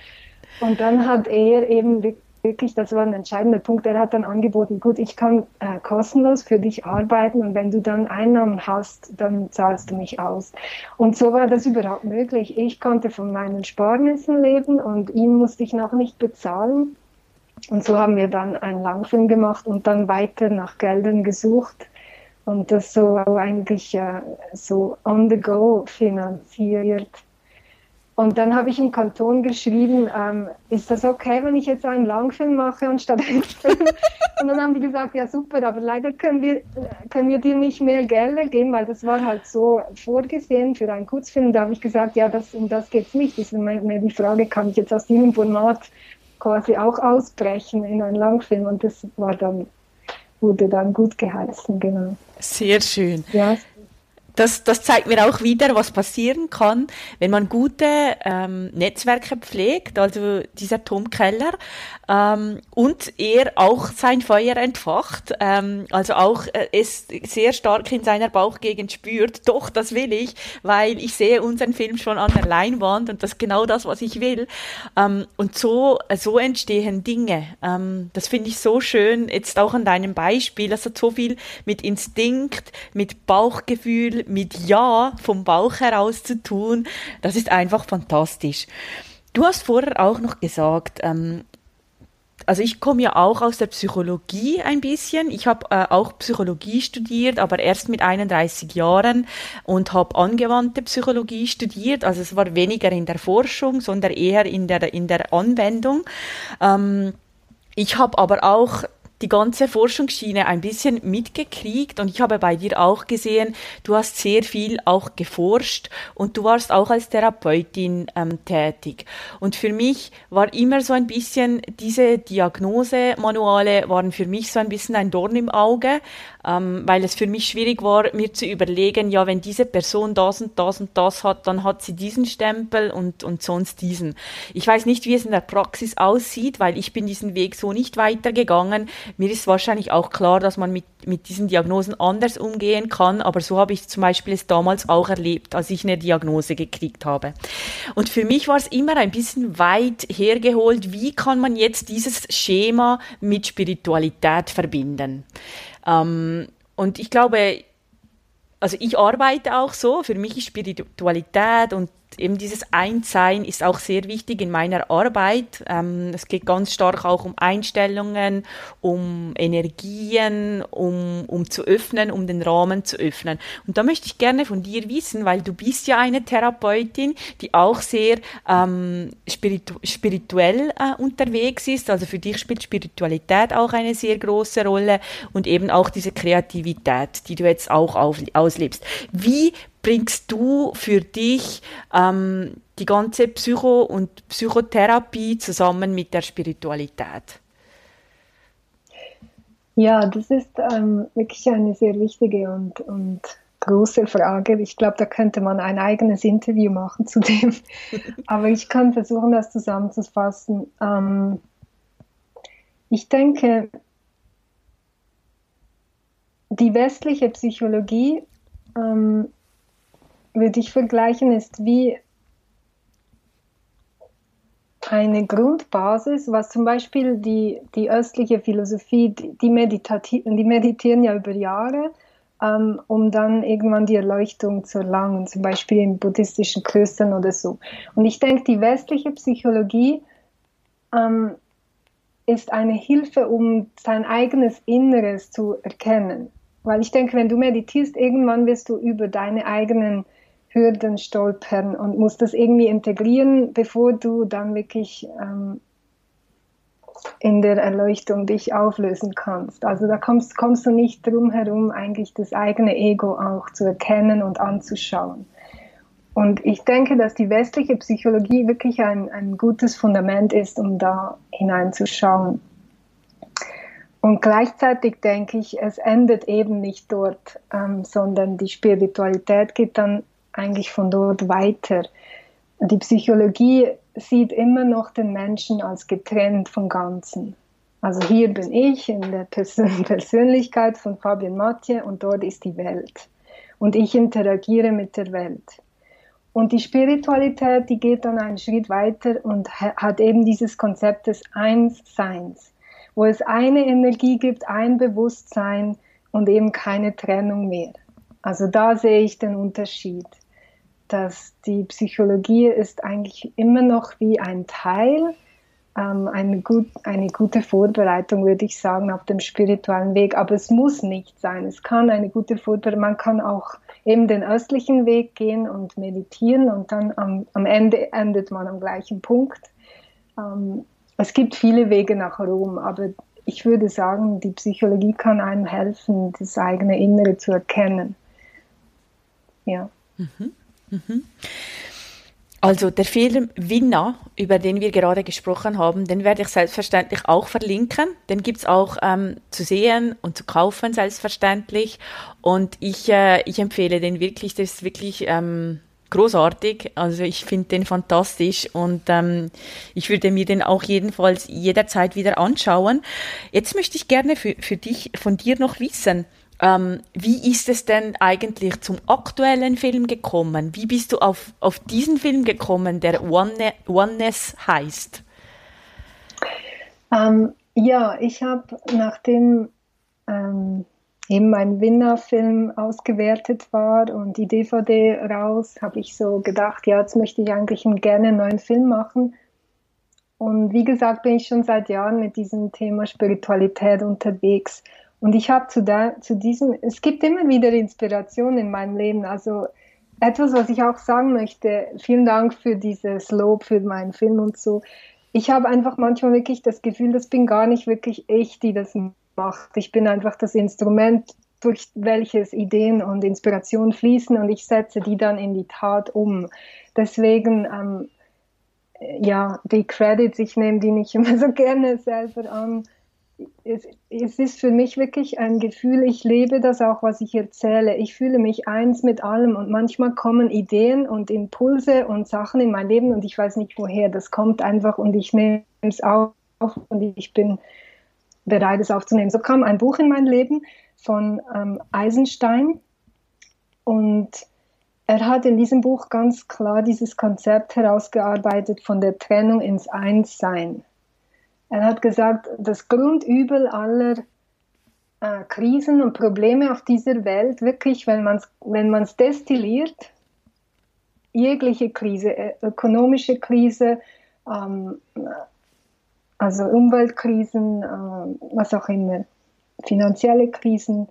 S2: Und dann hat er eben wirklich, das war ein entscheidender Punkt, er hat dann angeboten, gut, ich kann äh, kostenlos für dich arbeiten und wenn du dann Einnahmen hast, dann zahlst du mich aus. Und so war das überhaupt möglich. Ich konnte von meinen Sparnissen leben und ihn musste ich noch nicht bezahlen. Und so haben wir dann einen Langfilm gemacht und dann weiter nach Geldern gesucht und das so eigentlich äh, so on the go finanziert. Und dann habe ich im Kanton geschrieben, ähm, ist das okay, wenn ich jetzt einen Langfilm mache anstatt einen Film? und dann haben die gesagt, ja super, aber leider können wir, können wir dir nicht mehr Gelder geben, weil das war halt so vorgesehen für einen Kurzfilm. Da habe ich gesagt, ja, das, um das geht es nicht. Das ist mir die Frage, kann ich jetzt aus diesem Format quasi auch ausbrechen in einen Langfilm und das war dann, wurde dann gut geheißen, genau.
S1: Sehr schön. Ja, das, das zeigt mir auch wieder, was passieren kann, wenn man gute ähm, Netzwerke pflegt, also dieser Tom Keller, ähm, und er auch sein Feuer entfacht, ähm, also auch äh, es sehr stark in seiner Bauchgegend spürt, doch, das will ich, weil ich sehe unseren Film schon an der Leinwand und das ist genau das, was ich will. Ähm, und so, so entstehen Dinge. Ähm, das finde ich so schön, jetzt auch an deinem Beispiel, das hat so viel mit Instinkt, mit Bauchgefühl, mit Ja vom Bauch heraus zu tun, das ist einfach fantastisch. Du hast vorher auch noch gesagt, ähm, also ich komme ja auch aus der Psychologie ein bisschen. Ich habe äh, auch Psychologie studiert, aber erst mit 31 Jahren und habe angewandte Psychologie studiert. Also es war weniger in der Forschung, sondern eher in der in der Anwendung. Ähm, ich habe aber auch die ganze Forschungsschiene ein bisschen mitgekriegt und ich habe bei dir auch gesehen, du hast sehr viel auch geforscht und du warst auch als Therapeutin ähm, tätig. Und für mich war immer so ein bisschen, diese Diagnosemanuale waren für mich so ein bisschen ein Dorn im Auge, ähm, weil es für mich schwierig war, mir zu überlegen, ja, wenn diese Person das und das und das hat, dann hat sie diesen Stempel und, und sonst diesen. Ich weiß nicht, wie es in der Praxis aussieht, weil ich bin diesen Weg so nicht weitergegangen. Mir ist wahrscheinlich auch klar, dass man mit mit diesen Diagnosen anders umgehen kann, aber so habe ich zum Beispiel es damals auch erlebt, als ich eine Diagnose gekriegt habe. Und für mich war es immer ein bisschen weit hergeholt, wie kann man jetzt dieses Schema mit Spiritualität verbinden. Ähm, und ich glaube, also ich arbeite auch so, für mich ist Spiritualität und eben dieses Einssein ist auch sehr wichtig in meiner Arbeit. Ähm, es geht ganz stark auch um Einstellungen, um Energien, um, um zu öffnen, um den Rahmen zu öffnen. Und da möchte ich gerne von dir wissen, weil du bist ja eine Therapeutin, die auch sehr ähm, spiritu spirituell äh, unterwegs ist. Also für dich spielt Spiritualität auch eine sehr große Rolle und eben auch diese Kreativität, die du jetzt auch auslebst. Wie bringst du für dich ähm, die ganze Psycho- und Psychotherapie zusammen mit der Spiritualität?
S2: Ja, das ist ähm, wirklich eine sehr wichtige und, und große Frage. Ich glaube, da könnte man ein eigenes Interview machen zu dem. Aber ich kann versuchen, das zusammenzufassen. Ähm, ich denke, die westliche Psychologie ähm, würde ich vergleichen, ist wie eine Grundbasis, was zum Beispiel die, die östliche Philosophie, die, die, die meditieren ja über Jahre, ähm, um dann irgendwann die Erleuchtung zu erlangen, zum Beispiel in buddhistischen Klöstern oder so. Und ich denke, die westliche Psychologie ähm, ist eine Hilfe, um sein eigenes Inneres zu erkennen. Weil ich denke, wenn du meditierst, irgendwann wirst du über deine eigenen Hürden stolpern und musst das irgendwie integrieren, bevor du dann wirklich ähm, in der Erleuchtung dich auflösen kannst. Also da kommst, kommst du nicht drum herum, eigentlich das eigene Ego auch zu erkennen und anzuschauen. Und ich denke, dass die westliche Psychologie wirklich ein, ein gutes Fundament ist, um da hineinzuschauen. Und gleichzeitig denke ich, es endet eben nicht dort, ähm, sondern die Spiritualität geht dann eigentlich von dort weiter. Die Psychologie sieht immer noch den Menschen als getrennt vom Ganzen. Also hier bin ich in der Persön Persönlichkeit von Fabien Mathieu und dort ist die Welt. Und ich interagiere mit der Welt. Und die Spiritualität, die geht dann einen Schritt weiter und hat eben dieses Konzept des Einsseins, wo es eine Energie gibt, ein Bewusstsein und eben keine Trennung mehr. Also da sehe ich den Unterschied dass die Psychologie ist eigentlich immer noch wie ein Teil, ähm, eine, gut, eine gute Vorbereitung, würde ich sagen, auf dem spirituellen Weg. Aber es muss nicht sein. Es kann eine gute Vorbereitung, man kann auch eben den östlichen Weg gehen und meditieren und dann am, am Ende endet man am gleichen Punkt. Ähm, es gibt viele Wege nach Rom, aber ich würde sagen, die Psychologie kann einem helfen, das eigene Innere zu erkennen. Ja. Mhm.
S1: Mhm. Also der Film Winner, über den wir gerade gesprochen haben, den werde ich selbstverständlich auch verlinken. Den gibt es auch ähm, zu sehen und zu kaufen, selbstverständlich. Und ich, äh, ich empfehle den wirklich, das ist wirklich ähm, großartig. Also ich finde den fantastisch und ähm, ich würde mir den auch jedenfalls jederzeit wieder anschauen. Jetzt möchte ich gerne für, für dich, von dir noch wissen, ähm, wie ist es denn eigentlich zum aktuellen Film gekommen? Wie bist du auf, auf diesen Film gekommen, der One, Oneness heißt?
S2: Ähm, ja, ich habe nachdem ähm, eben mein Winner-Film ausgewertet war und die DVD raus, habe ich so gedacht, ja, jetzt möchte ich eigentlich gerne einen neuen Film machen. Und wie gesagt, bin ich schon seit Jahren mit diesem Thema Spiritualität unterwegs. Und ich habe zu, zu diesem, es gibt immer wieder Inspiration in meinem Leben. Also etwas, was ich auch sagen möchte, vielen Dank für dieses Lob für meinen Film und so. Ich habe einfach manchmal wirklich das Gefühl, das bin gar nicht wirklich ich, die das macht. Ich bin einfach das Instrument, durch welches Ideen und Inspiration fließen und ich setze die dann in die Tat um. Deswegen, ähm, ja, die Credits, ich nehme die nicht immer so gerne selber an es, es ist für mich wirklich ein Gefühl, ich lebe das auch, was ich erzähle. Ich fühle mich eins mit allem und manchmal kommen Ideen und Impulse und Sachen in mein Leben und ich weiß nicht woher. Das kommt einfach und ich nehme es auf und ich bin bereit, es aufzunehmen. So kam ein Buch in mein Leben von ähm, Eisenstein und er hat in diesem Buch ganz klar dieses Konzept herausgearbeitet von der Trennung ins Einssein. Er hat gesagt, das Grundübel aller äh, Krisen und Probleme auf dieser Welt, wirklich, wenn man es wenn man's destilliert, jegliche Krise, äh, ökonomische Krise, ähm, also Umweltkrisen, äh, was auch immer, finanzielle Krisen,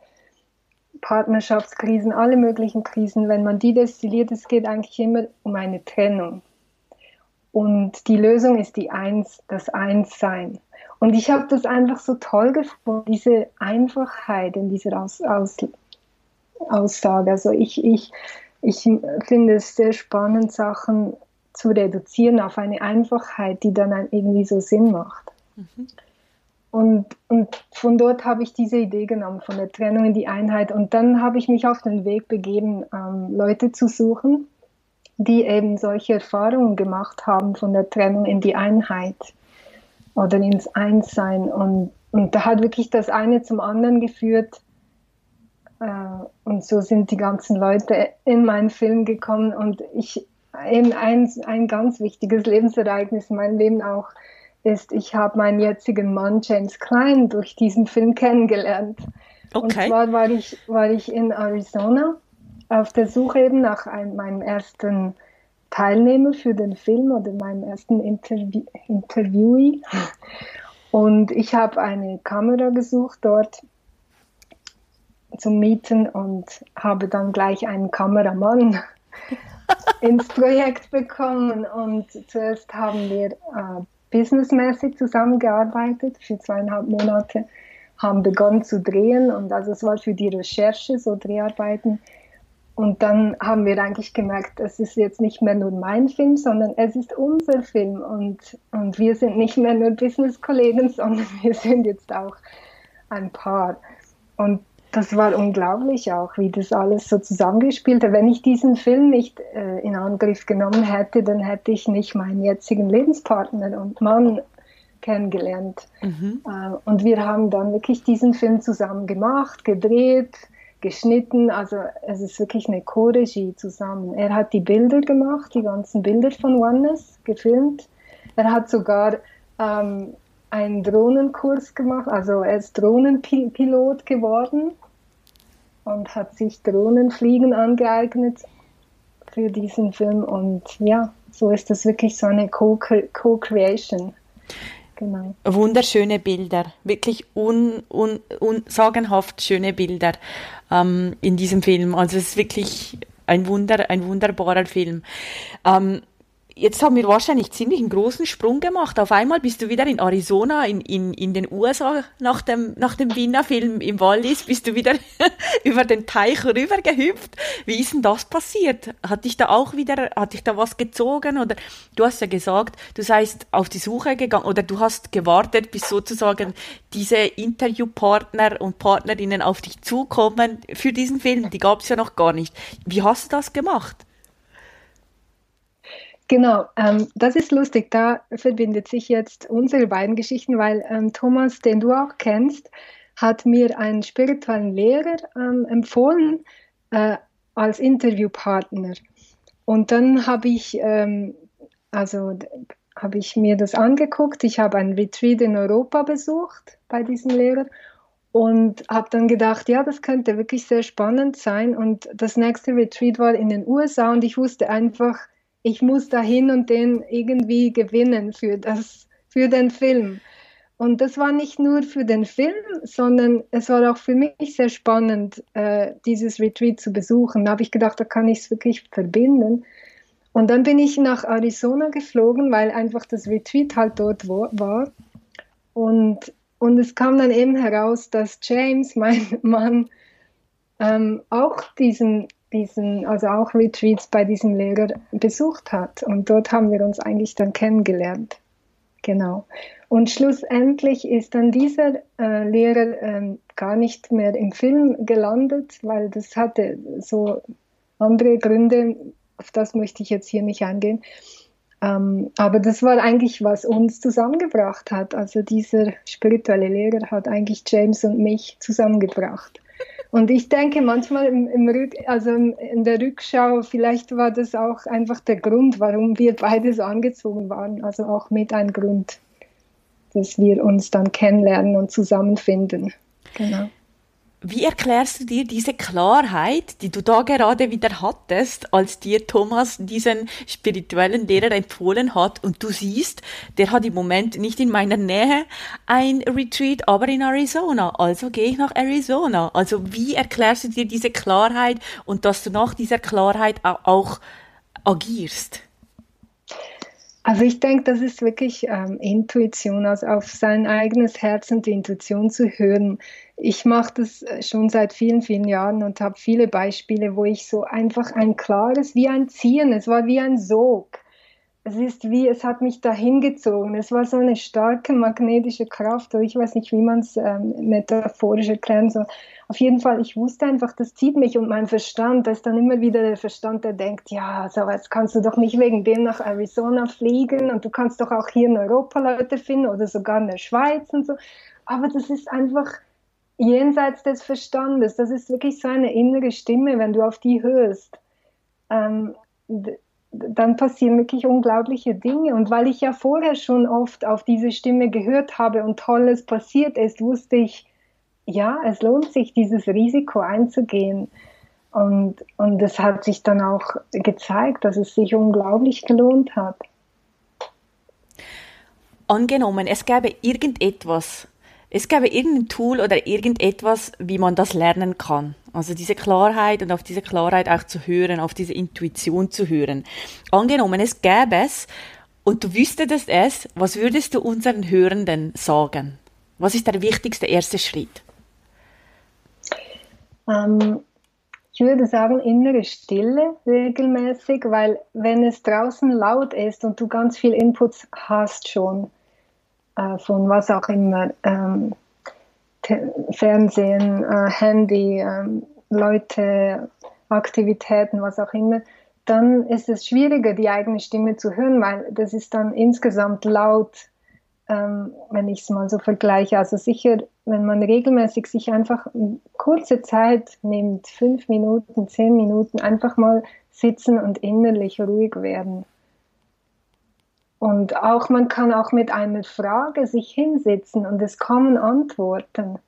S2: Partnerschaftskrisen, alle möglichen Krisen, wenn man die destilliert, es geht eigentlich immer um eine Trennung. Und die Lösung ist die Eins, das Einssein. Und ich habe das einfach so toll gefunden, diese Einfachheit in dieser Aus, Aus, Aussage. Also ich, ich, ich finde es sehr spannend, Sachen zu reduzieren auf eine Einfachheit, die dann irgendwie so Sinn macht. Mhm. Und, und von dort habe ich diese Idee genommen, von der Trennung in die Einheit. Und dann habe ich mich auf den Weg begeben, ähm, Leute zu suchen, die eben solche Erfahrungen gemacht haben von der Trennung in die Einheit oder ins Einssein. Und, und da hat wirklich das eine zum anderen geführt. Äh, und so sind die ganzen Leute in meinen Film gekommen. Und ich, eben ein, ein ganz wichtiges Lebensereignis in meinem Leben auch, ist, ich habe meinen jetzigen Mann James Klein durch diesen Film kennengelernt. Okay. Und zwar war ich, war ich in Arizona auf der Suche eben nach einem, meinem ersten Teilnehmer für den Film oder meinem ersten Interview Interviewee. Und ich habe eine Kamera gesucht dort zum Mieten und habe dann gleich einen Kameramann ins Projekt bekommen. Und zuerst haben wir äh, businessmäßig zusammengearbeitet für zweieinhalb Monate, haben begonnen zu drehen und also es war für die Recherche so Dreharbeiten. Und dann haben wir eigentlich gemerkt, es ist jetzt nicht mehr nur mein Film, sondern es ist unser Film und, und wir sind nicht mehr nur Business-Kollegen, sondern wir sind jetzt auch ein Paar. Und das war unglaublich auch, wie das alles so zusammengespielt hat. Wenn ich diesen Film nicht äh, in Angriff genommen hätte, dann hätte ich nicht meinen jetzigen Lebenspartner und Mann kennengelernt. Mhm. Äh, und wir haben dann wirklich diesen Film zusammen gemacht, gedreht, geschnitten. Also es ist wirklich eine Co-Regie zusammen. Er hat die Bilder gemacht, die ganzen Bilder von Oneness gefilmt. Er hat sogar ähm, einen Drohnenkurs gemacht, also er ist Drohnenpilot geworden und hat sich Drohnenfliegen angeeignet für diesen Film und ja, so ist das wirklich so eine Co-Creation.
S1: Genau. Wunderschöne Bilder, wirklich un, un, un, sagenhaft schöne Bilder ähm, in diesem Film. Also es ist wirklich ein Wunder, ein wunderbarer Film. Ähm, jetzt haben wir wahrscheinlich ziemlich einen großen Sprung gemacht. Auf einmal bist du wieder in Arizona, in, in, in den USA nach dem, nach dem Wiener Film im Wallis, bist du wieder über den Teich rüber gehüpft. Wie ist denn das passiert? Hat dich da auch wieder, hat dich da was gezogen? Oder du hast ja gesagt, du seist auf die Suche gegangen oder du hast gewartet, bis sozusagen diese Interviewpartner und Partnerinnen auf dich zukommen für diesen Film. Die gab es ja noch gar nicht. Wie hast du das gemacht?
S2: Genau, ähm, das ist lustig. Da verbindet sich jetzt unsere beiden Geschichten, weil ähm, Thomas, den du auch kennst, hat mir einen spirituellen Lehrer ähm, empfohlen äh, als Interviewpartner. Und dann habe ich, ähm, also habe ich mir das angeguckt. Ich habe ein Retreat in Europa besucht bei diesem Lehrer und habe dann gedacht, ja, das könnte wirklich sehr spannend sein. Und das nächste Retreat war in den USA und ich wusste einfach, ich muss dahin und den irgendwie gewinnen für das, für den Film. Und das war nicht nur für den Film, sondern es war auch für mich sehr spannend, äh, dieses Retreat zu besuchen. Da habe ich gedacht, da kann ich es wirklich verbinden. Und dann bin ich nach Arizona geflogen, weil einfach das Retreat halt dort war. Und, und es kam dann eben heraus, dass James, mein Mann, ähm, auch diesen diesen, also auch Retreats bei diesem Lehrer besucht hat. Und dort haben wir uns eigentlich dann kennengelernt. Genau. Und schlussendlich ist dann dieser äh, Lehrer äh, gar nicht mehr im Film gelandet, weil das hatte so andere Gründe, auf das möchte ich jetzt hier nicht eingehen. Ähm, aber das war eigentlich, was uns zusammengebracht hat. Also dieser spirituelle Lehrer hat eigentlich James und mich zusammengebracht. Und ich denke manchmal im, im Rück, also in der Rückschau, vielleicht war das auch einfach der Grund, warum wir beide so angezogen waren. Also auch mit ein Grund, dass wir uns dann kennenlernen und zusammenfinden. Genau.
S1: Wie erklärst du dir diese Klarheit, die du da gerade wieder hattest, als dir Thomas diesen spirituellen Lehrer empfohlen hat und du siehst, der hat im Moment nicht in meiner Nähe ein Retreat, aber in Arizona, also gehe ich nach Arizona. Also wie erklärst du dir diese Klarheit und dass du nach dieser Klarheit auch agierst?
S2: Also ich denke, das ist wirklich ähm, Intuition, also auf sein eigenes Herz und die Intuition zu hören. Ich mache das äh, schon seit vielen, vielen Jahren und habe viele Beispiele, wo ich so einfach ein klares, wie ein Ziehen, es war wie ein Sog. Es ist wie, es hat mich dahin gezogen. Es war so eine starke magnetische Kraft, oder ich weiß nicht, wie man es ähm, metaphorisch erklären soll. Auf jeden Fall, ich wusste einfach, das zieht mich und mein Verstand, da ist dann immer wieder der Verstand, der denkt, ja, so jetzt kannst du doch nicht wegen dem nach Arizona fliegen und du kannst doch auch hier in Europa Leute finden oder sogar in der Schweiz und so. Aber das ist einfach jenseits des Verstandes. Das ist wirklich so eine innere Stimme, wenn du auf die hörst. Ähm, dann passieren wirklich unglaubliche Dinge. Und weil ich ja vorher schon oft auf diese Stimme gehört habe und Tolles passiert ist, wusste ich, ja, es lohnt sich, dieses Risiko einzugehen. Und, und es hat sich dann auch gezeigt, dass es sich unglaublich gelohnt hat.
S1: Angenommen, es gäbe irgendetwas, es gäbe irgendein Tool oder irgendetwas, wie man das lernen kann. Also diese Klarheit und auf diese Klarheit auch zu hören, auf diese Intuition zu hören. Angenommen, es gäbe es und du wüsstest es, was würdest du unseren Hörenden sagen? Was ist der wichtigste erste Schritt?
S2: Ähm, ich würde sagen, innere Stille regelmäßig, weil wenn es draußen laut ist und du ganz viel Inputs hast schon, äh, von was auch immer, ähm, Fernsehen, äh, Handy, äh, Leute, Aktivitäten, was auch immer, dann ist es schwieriger, die eigene Stimme zu hören, weil das ist dann insgesamt laut ähm, wenn ich es mal so vergleiche. Also sicher, wenn man regelmäßig sich einfach kurze Zeit nimmt, fünf Minuten, zehn Minuten, einfach mal sitzen und innerlich ruhig werden. Und auch man kann auch mit einer Frage sich hinsetzen und es kommen Antworten.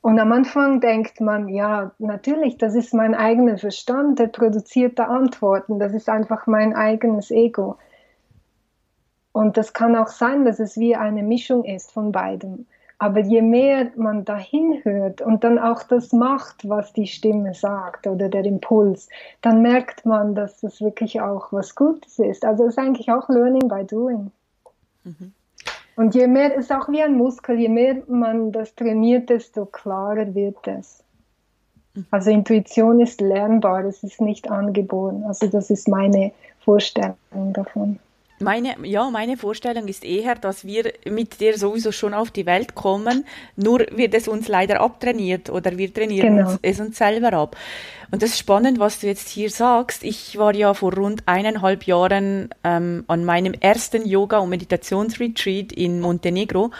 S2: Und am Anfang denkt man, ja, natürlich, das ist mein eigener Verstand, der produziert da Antworten, das ist einfach mein eigenes Ego. Und das kann auch sein, dass es wie eine Mischung ist von beidem. Aber je mehr man dahin hört und dann auch das macht, was die Stimme sagt oder der Impuls, dann merkt man, dass das wirklich auch was Gutes ist. Also es ist eigentlich auch Learning by Doing. Mhm. Und je mehr ist auch wie ein Muskel, je mehr man das trainiert, desto klarer wird es. Mhm. Also Intuition ist lernbar, es ist nicht angeboren. Also das ist meine Vorstellung davon.
S1: Meine, ja, meine Vorstellung ist eher, dass wir mit der sowieso schon auf die Welt kommen, nur wird es uns leider abtrainiert oder wir trainieren genau. uns, es uns selber ab. Und das ist spannend, was du jetzt hier sagst. Ich war ja vor rund eineinhalb Jahren ähm, an meinem ersten Yoga- und Meditationsretreat in Montenegro.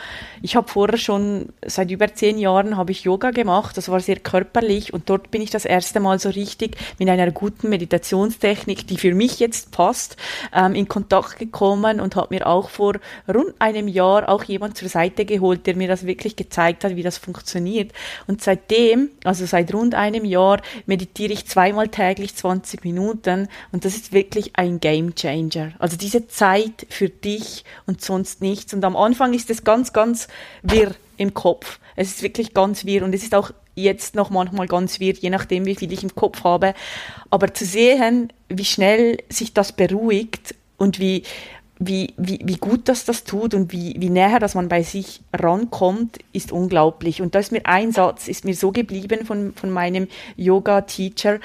S1: Ich habe vorher schon seit über zehn Jahren habe ich Yoga gemacht. Das war sehr körperlich und dort bin ich das erste Mal so richtig mit einer guten Meditationstechnik, die für mich jetzt passt, ähm, in Kontakt gekommen und habe mir auch vor rund einem Jahr auch jemand zur Seite geholt, der mir das wirklich gezeigt hat, wie das funktioniert. Und seitdem, also seit rund einem Jahr, meditiere ich zweimal täglich 20 Minuten und das ist wirklich ein Game Changer. Also diese Zeit für dich und sonst nichts. Und am Anfang ist es ganz, ganz wirr im Kopf. Es ist wirklich ganz wirr und es ist auch jetzt noch manchmal ganz wirr, je nachdem, wie viel ich im Kopf habe. Aber zu sehen, wie schnell sich das beruhigt und wie, wie, wie, wie gut das das tut und wie, wie näher, dass man bei sich rankommt, ist unglaublich. Und da ist mir ein Satz, ist mir so geblieben von, von meinem Yoga-Teacher,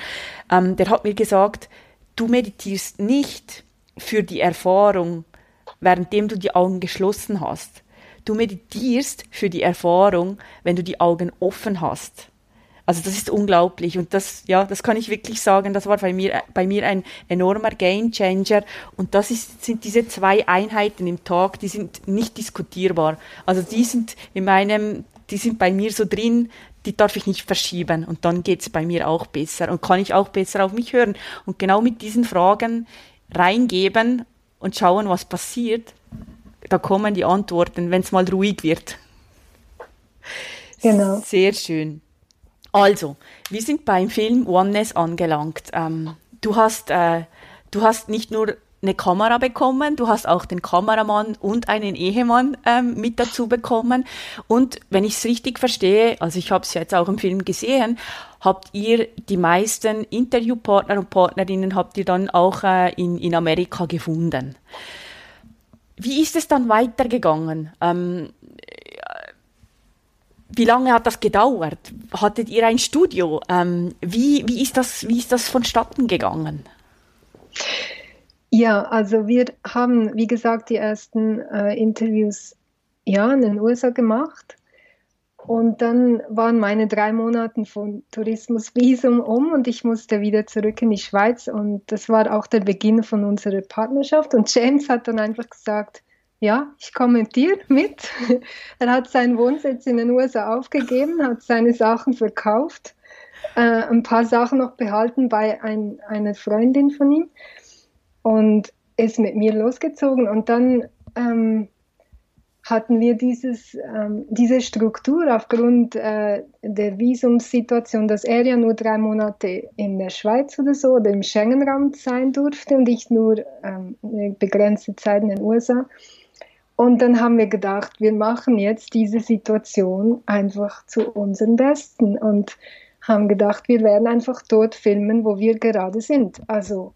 S1: ähm, der hat mir gesagt, du meditierst nicht für die Erfahrung, währenddem du die Augen geschlossen hast. Du meditierst für die Erfahrung, wenn du die Augen offen hast. Also das ist unglaublich und das, ja, das kann ich wirklich sagen, das war bei mir, bei mir ein enormer Game Changer und das ist, sind diese zwei Einheiten im Tag, die sind nicht diskutierbar. Also die sind in meinem, die sind bei mir so drin, die darf ich nicht verschieben und dann geht's bei mir auch besser und kann ich auch besser auf mich hören und genau mit diesen Fragen reingeben und schauen, was passiert, da kommen die Antworten, wenn es mal ruhig wird. Genau. Sehr schön. Also, wir sind beim Film Oneness angelangt. Ähm, du hast, äh, du hast nicht nur eine Kamera bekommen, du hast auch den Kameramann und einen Ehemann ähm, mit dazu bekommen. Und wenn ich es richtig verstehe, also ich habe es jetzt auch im Film gesehen, habt ihr die meisten Interviewpartner und Partnerinnen habt ihr dann auch äh, in, in Amerika gefunden. Wie ist es dann weitergegangen? Ähm, wie lange hat das gedauert? Hattet ihr ein Studio? Ähm, wie, wie, ist das, wie ist das vonstatten gegangen?
S2: Ja, also wir haben, wie gesagt, die ersten äh, Interviews ja, in den USA gemacht. Und dann waren meine drei Monate von Tourismusvisum um und ich musste wieder zurück in die Schweiz. Und das war auch der Beginn von unserer Partnerschaft. Und James hat dann einfach gesagt, ja, ich komme mit dir mit. er hat seinen Wohnsitz in den USA aufgegeben, hat seine Sachen verkauft, äh, ein paar Sachen noch behalten bei ein, einer Freundin von ihm und ist mit mir losgezogen. Und dann ähm, hatten wir dieses, ähm, diese Struktur aufgrund äh, der Visumssituation, dass er ja nur drei Monate in der Schweiz oder so oder im Schengen-Raum sein durfte und ich nur ähm, eine begrenzte Zeit in den USA. Und dann haben wir gedacht, wir machen jetzt diese Situation einfach zu unserem Besten und haben gedacht, wir werden einfach dort filmen, wo wir gerade sind. Also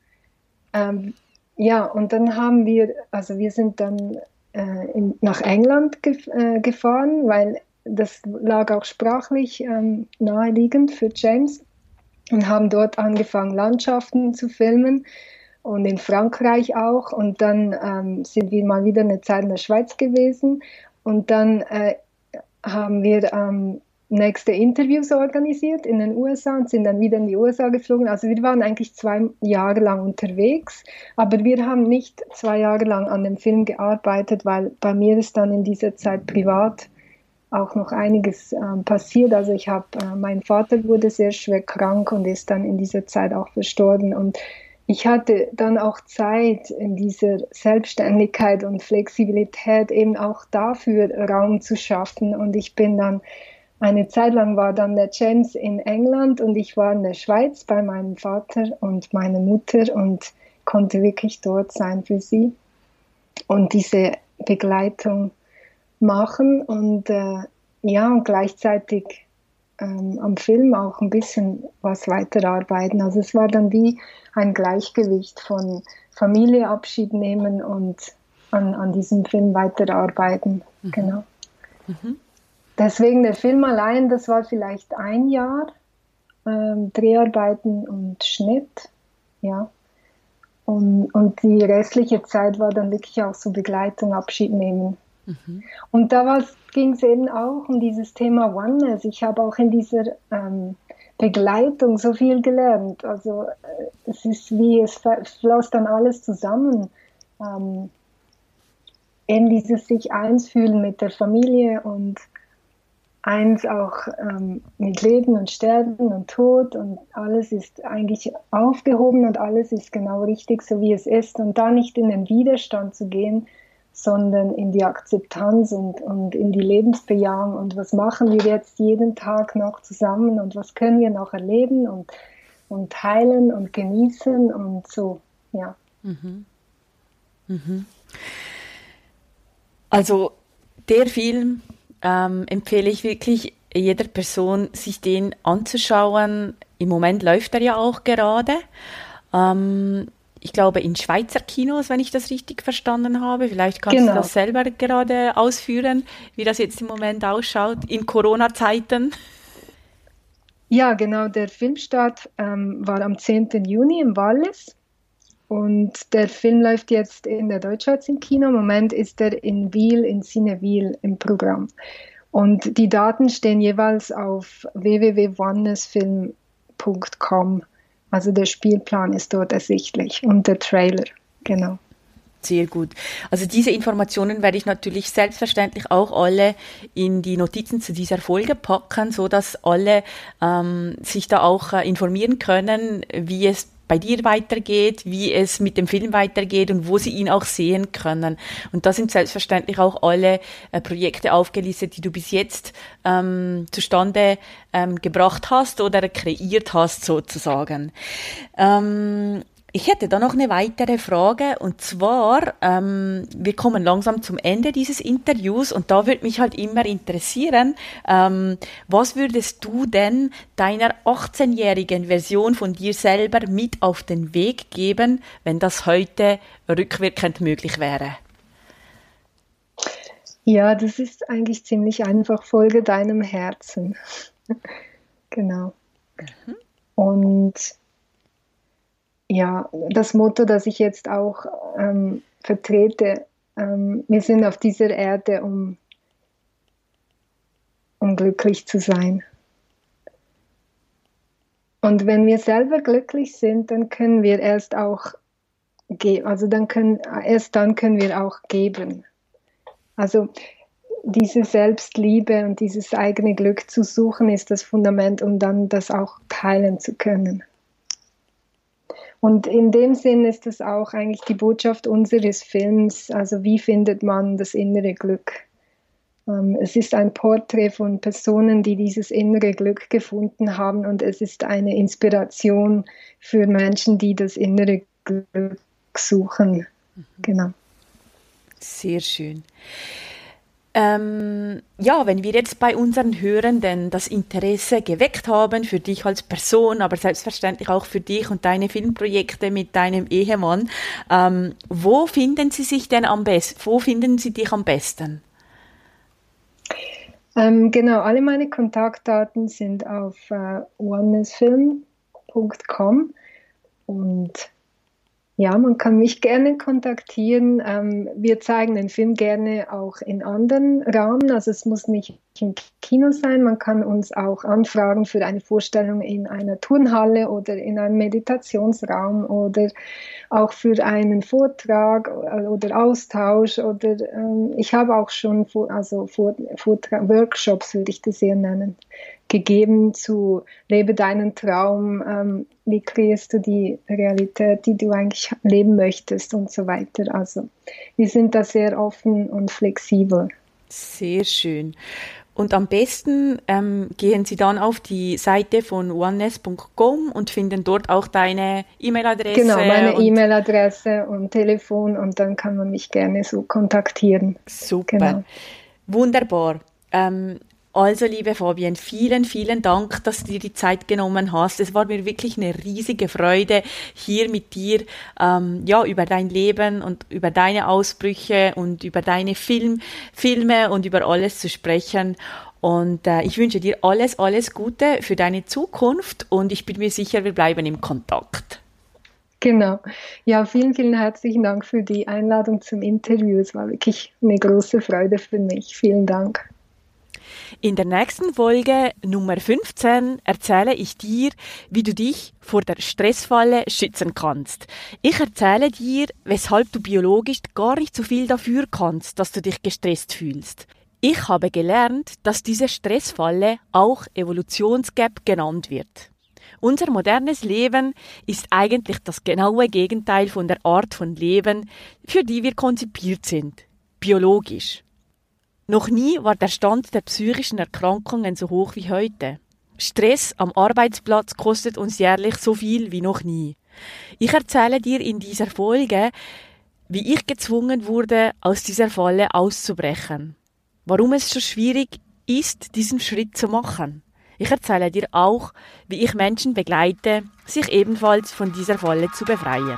S2: ähm, ja, und dann haben wir, also wir sind dann äh, in, nach England gef äh, gefahren, weil das lag auch sprachlich ähm, naheliegend für James und haben dort angefangen, Landschaften zu filmen und in Frankreich auch. Und dann ähm, sind wir mal wieder eine Zeit in der Schweiz gewesen. Und dann äh, haben wir ähm, nächste Interviews organisiert in den USA und sind dann wieder in die USA geflogen. Also wir waren eigentlich zwei Jahre lang unterwegs, aber wir haben nicht zwei Jahre lang an dem Film gearbeitet, weil bei mir ist dann in dieser Zeit privat auch noch einiges äh, passiert. Also ich habe, äh, mein Vater wurde sehr schwer krank und ist dann in dieser Zeit auch verstorben und ich hatte dann auch Zeit in dieser Selbstständigkeit und Flexibilität eben auch dafür Raum zu schaffen. Und ich bin dann eine Zeit lang war dann der James in England und ich war in der Schweiz bei meinem Vater und meiner Mutter und konnte wirklich dort sein für sie und diese Begleitung machen und äh, ja und gleichzeitig ähm, am Film auch ein bisschen was weiterarbeiten. Also es war dann wie ein Gleichgewicht von Familieabschied nehmen und an, an diesem Film weiterarbeiten. Mhm. Genau. Mhm. Deswegen der Film allein, das war vielleicht ein Jahr ähm, Dreharbeiten und Schnitt, ja. Und, und die restliche Zeit war dann wirklich auch so Begleitung, Abschied nehmen. Mhm. Und da ging es eben auch um dieses Thema Oneness. Ich habe auch in dieser ähm, Begleitung so viel gelernt. Also äh, es ist wie, es floss dann alles zusammen. Ähm, eben dieses sich eins fühlen mit der Familie und eins auch ähm, mit Leben und Sterben und Tod und alles ist eigentlich aufgehoben und alles ist genau richtig, so wie es ist und da nicht in den Widerstand zu gehen, sondern in die Akzeptanz und, und in die Lebensbejahung und was machen wir jetzt jeden Tag noch zusammen und was können wir noch erleben und, und teilen und genießen und so, ja. Mhm.
S1: Mhm. Also der Film ähm, empfehle ich wirklich jeder Person, sich den anzuschauen. Im Moment läuft er ja auch gerade. Ähm, ich glaube, in Schweizer Kinos, wenn ich das richtig verstanden habe. Vielleicht kannst genau. du das selber gerade ausführen, wie das jetzt im Moment ausschaut, in Corona-Zeiten.
S2: Ja, genau. Der Filmstart ähm, war am 10. Juni im Wallis. Und der Film läuft jetzt in der Deutschschweiz im Kino. Im Moment ist er in Wiel, in Cineville im Programm. Und die Daten stehen jeweils auf www.onenessfilm.com. Also der Spielplan ist dort ersichtlich und der Trailer, genau.
S1: Sehr gut. Also diese Informationen werde ich natürlich selbstverständlich auch alle in die Notizen zu dieser Folge packen, so dass alle ähm, sich da auch äh, informieren können, wie es bei dir weitergeht, wie es mit dem Film weitergeht und wo sie ihn auch sehen können. Und da sind selbstverständlich auch alle äh, Projekte aufgelistet, die du bis jetzt ähm, zustande ähm, gebracht hast oder kreiert hast sozusagen. Ähm, ich hätte da noch eine weitere Frage und zwar, ähm, wir kommen langsam zum Ende dieses Interviews und da würde mich halt immer interessieren, ähm, was würdest du denn deiner 18-jährigen Version von dir selber mit auf den Weg geben, wenn das heute rückwirkend möglich wäre?
S2: Ja, das ist eigentlich ziemlich einfach. Folge deinem Herzen. genau. Mhm. Und ja, das Motto, das ich jetzt auch ähm, vertrete, ähm, wir sind auf dieser Erde, um, um glücklich zu sein. Und wenn wir selber glücklich sind, dann können wir erst auch geben, also dann können, erst dann können wir auch geben. Also diese Selbstliebe und dieses eigene Glück zu suchen, ist das Fundament, um dann das auch teilen zu können. Und in dem Sinn ist es auch eigentlich die Botschaft unseres Films, also wie findet man das innere Glück. Ähm, es ist ein Porträt von Personen, die dieses innere Glück gefunden haben und es ist eine Inspiration für Menschen, die das innere Glück suchen. Mhm. Genau.
S1: Sehr schön. Ähm, ja, wenn wir jetzt bei unseren Hörenden das Interesse geweckt haben für dich als Person, aber selbstverständlich auch für dich und deine Filmprojekte mit deinem Ehemann, ähm, wo finden sie sich denn am besten? Wo finden sie dich am besten?
S2: Ähm, genau, alle meine Kontaktdaten sind auf äh, onenessfilm.com und ja, man kann mich gerne kontaktieren. Ähm, wir zeigen den Film gerne auch in anderen Rahmen. Also es muss nicht im Kino sein. Man kann uns auch anfragen für eine Vorstellung in einer Turnhalle oder in einem Meditationsraum oder auch für einen Vortrag oder Austausch. Oder ähm, ich habe auch schon also Vortrag, Workshops, würde ich das eher nennen, gegeben zu Lebe deinen Traum, ähm, wie kreierst du die Realität, die du eigentlich leben möchtest und so weiter. Also wir sind da sehr offen und flexibel.
S1: Sehr schön. Und am besten ähm, gehen Sie dann auf die Seite von oneness.com und finden dort auch deine E-Mail-Adresse.
S2: Genau, meine E-Mail-Adresse und Telefon und dann kann man mich gerne so kontaktieren.
S1: Super. Genau. Wunderbar. Ähm, also, liebe Fabian, vielen, vielen Dank, dass du dir die Zeit genommen hast. Es war mir wirklich eine riesige Freude, hier mit dir ähm, ja über dein Leben und über deine Ausbrüche und über deine Film, Filme und über alles zu sprechen. Und äh, ich wünsche dir alles, alles Gute für deine Zukunft und ich bin mir sicher, wir bleiben im Kontakt.
S2: Genau. Ja, vielen, vielen herzlichen Dank für die Einladung zum Interview. Es war wirklich eine große Freude für mich. Vielen Dank.
S1: In der nächsten Folge Nummer 15 erzähle ich dir, wie du dich vor der Stressfalle schützen kannst. Ich erzähle dir, weshalb du biologisch gar nicht so viel dafür kannst, dass du dich gestresst fühlst. Ich habe gelernt, dass diese Stressfalle auch Evolutionsgap genannt wird. Unser modernes Leben ist eigentlich das genaue Gegenteil von der Art von Leben, für die wir konzipiert sind. Biologisch. Noch nie war der Stand der psychischen Erkrankungen so hoch wie heute. Stress am Arbeitsplatz kostet uns jährlich so viel wie noch nie. Ich erzähle dir in dieser Folge, wie ich gezwungen wurde, aus dieser Falle auszubrechen. Warum es so schwierig ist, diesen Schritt zu machen. Ich erzähle dir auch, wie ich Menschen begleite, sich ebenfalls von dieser Falle zu befreien.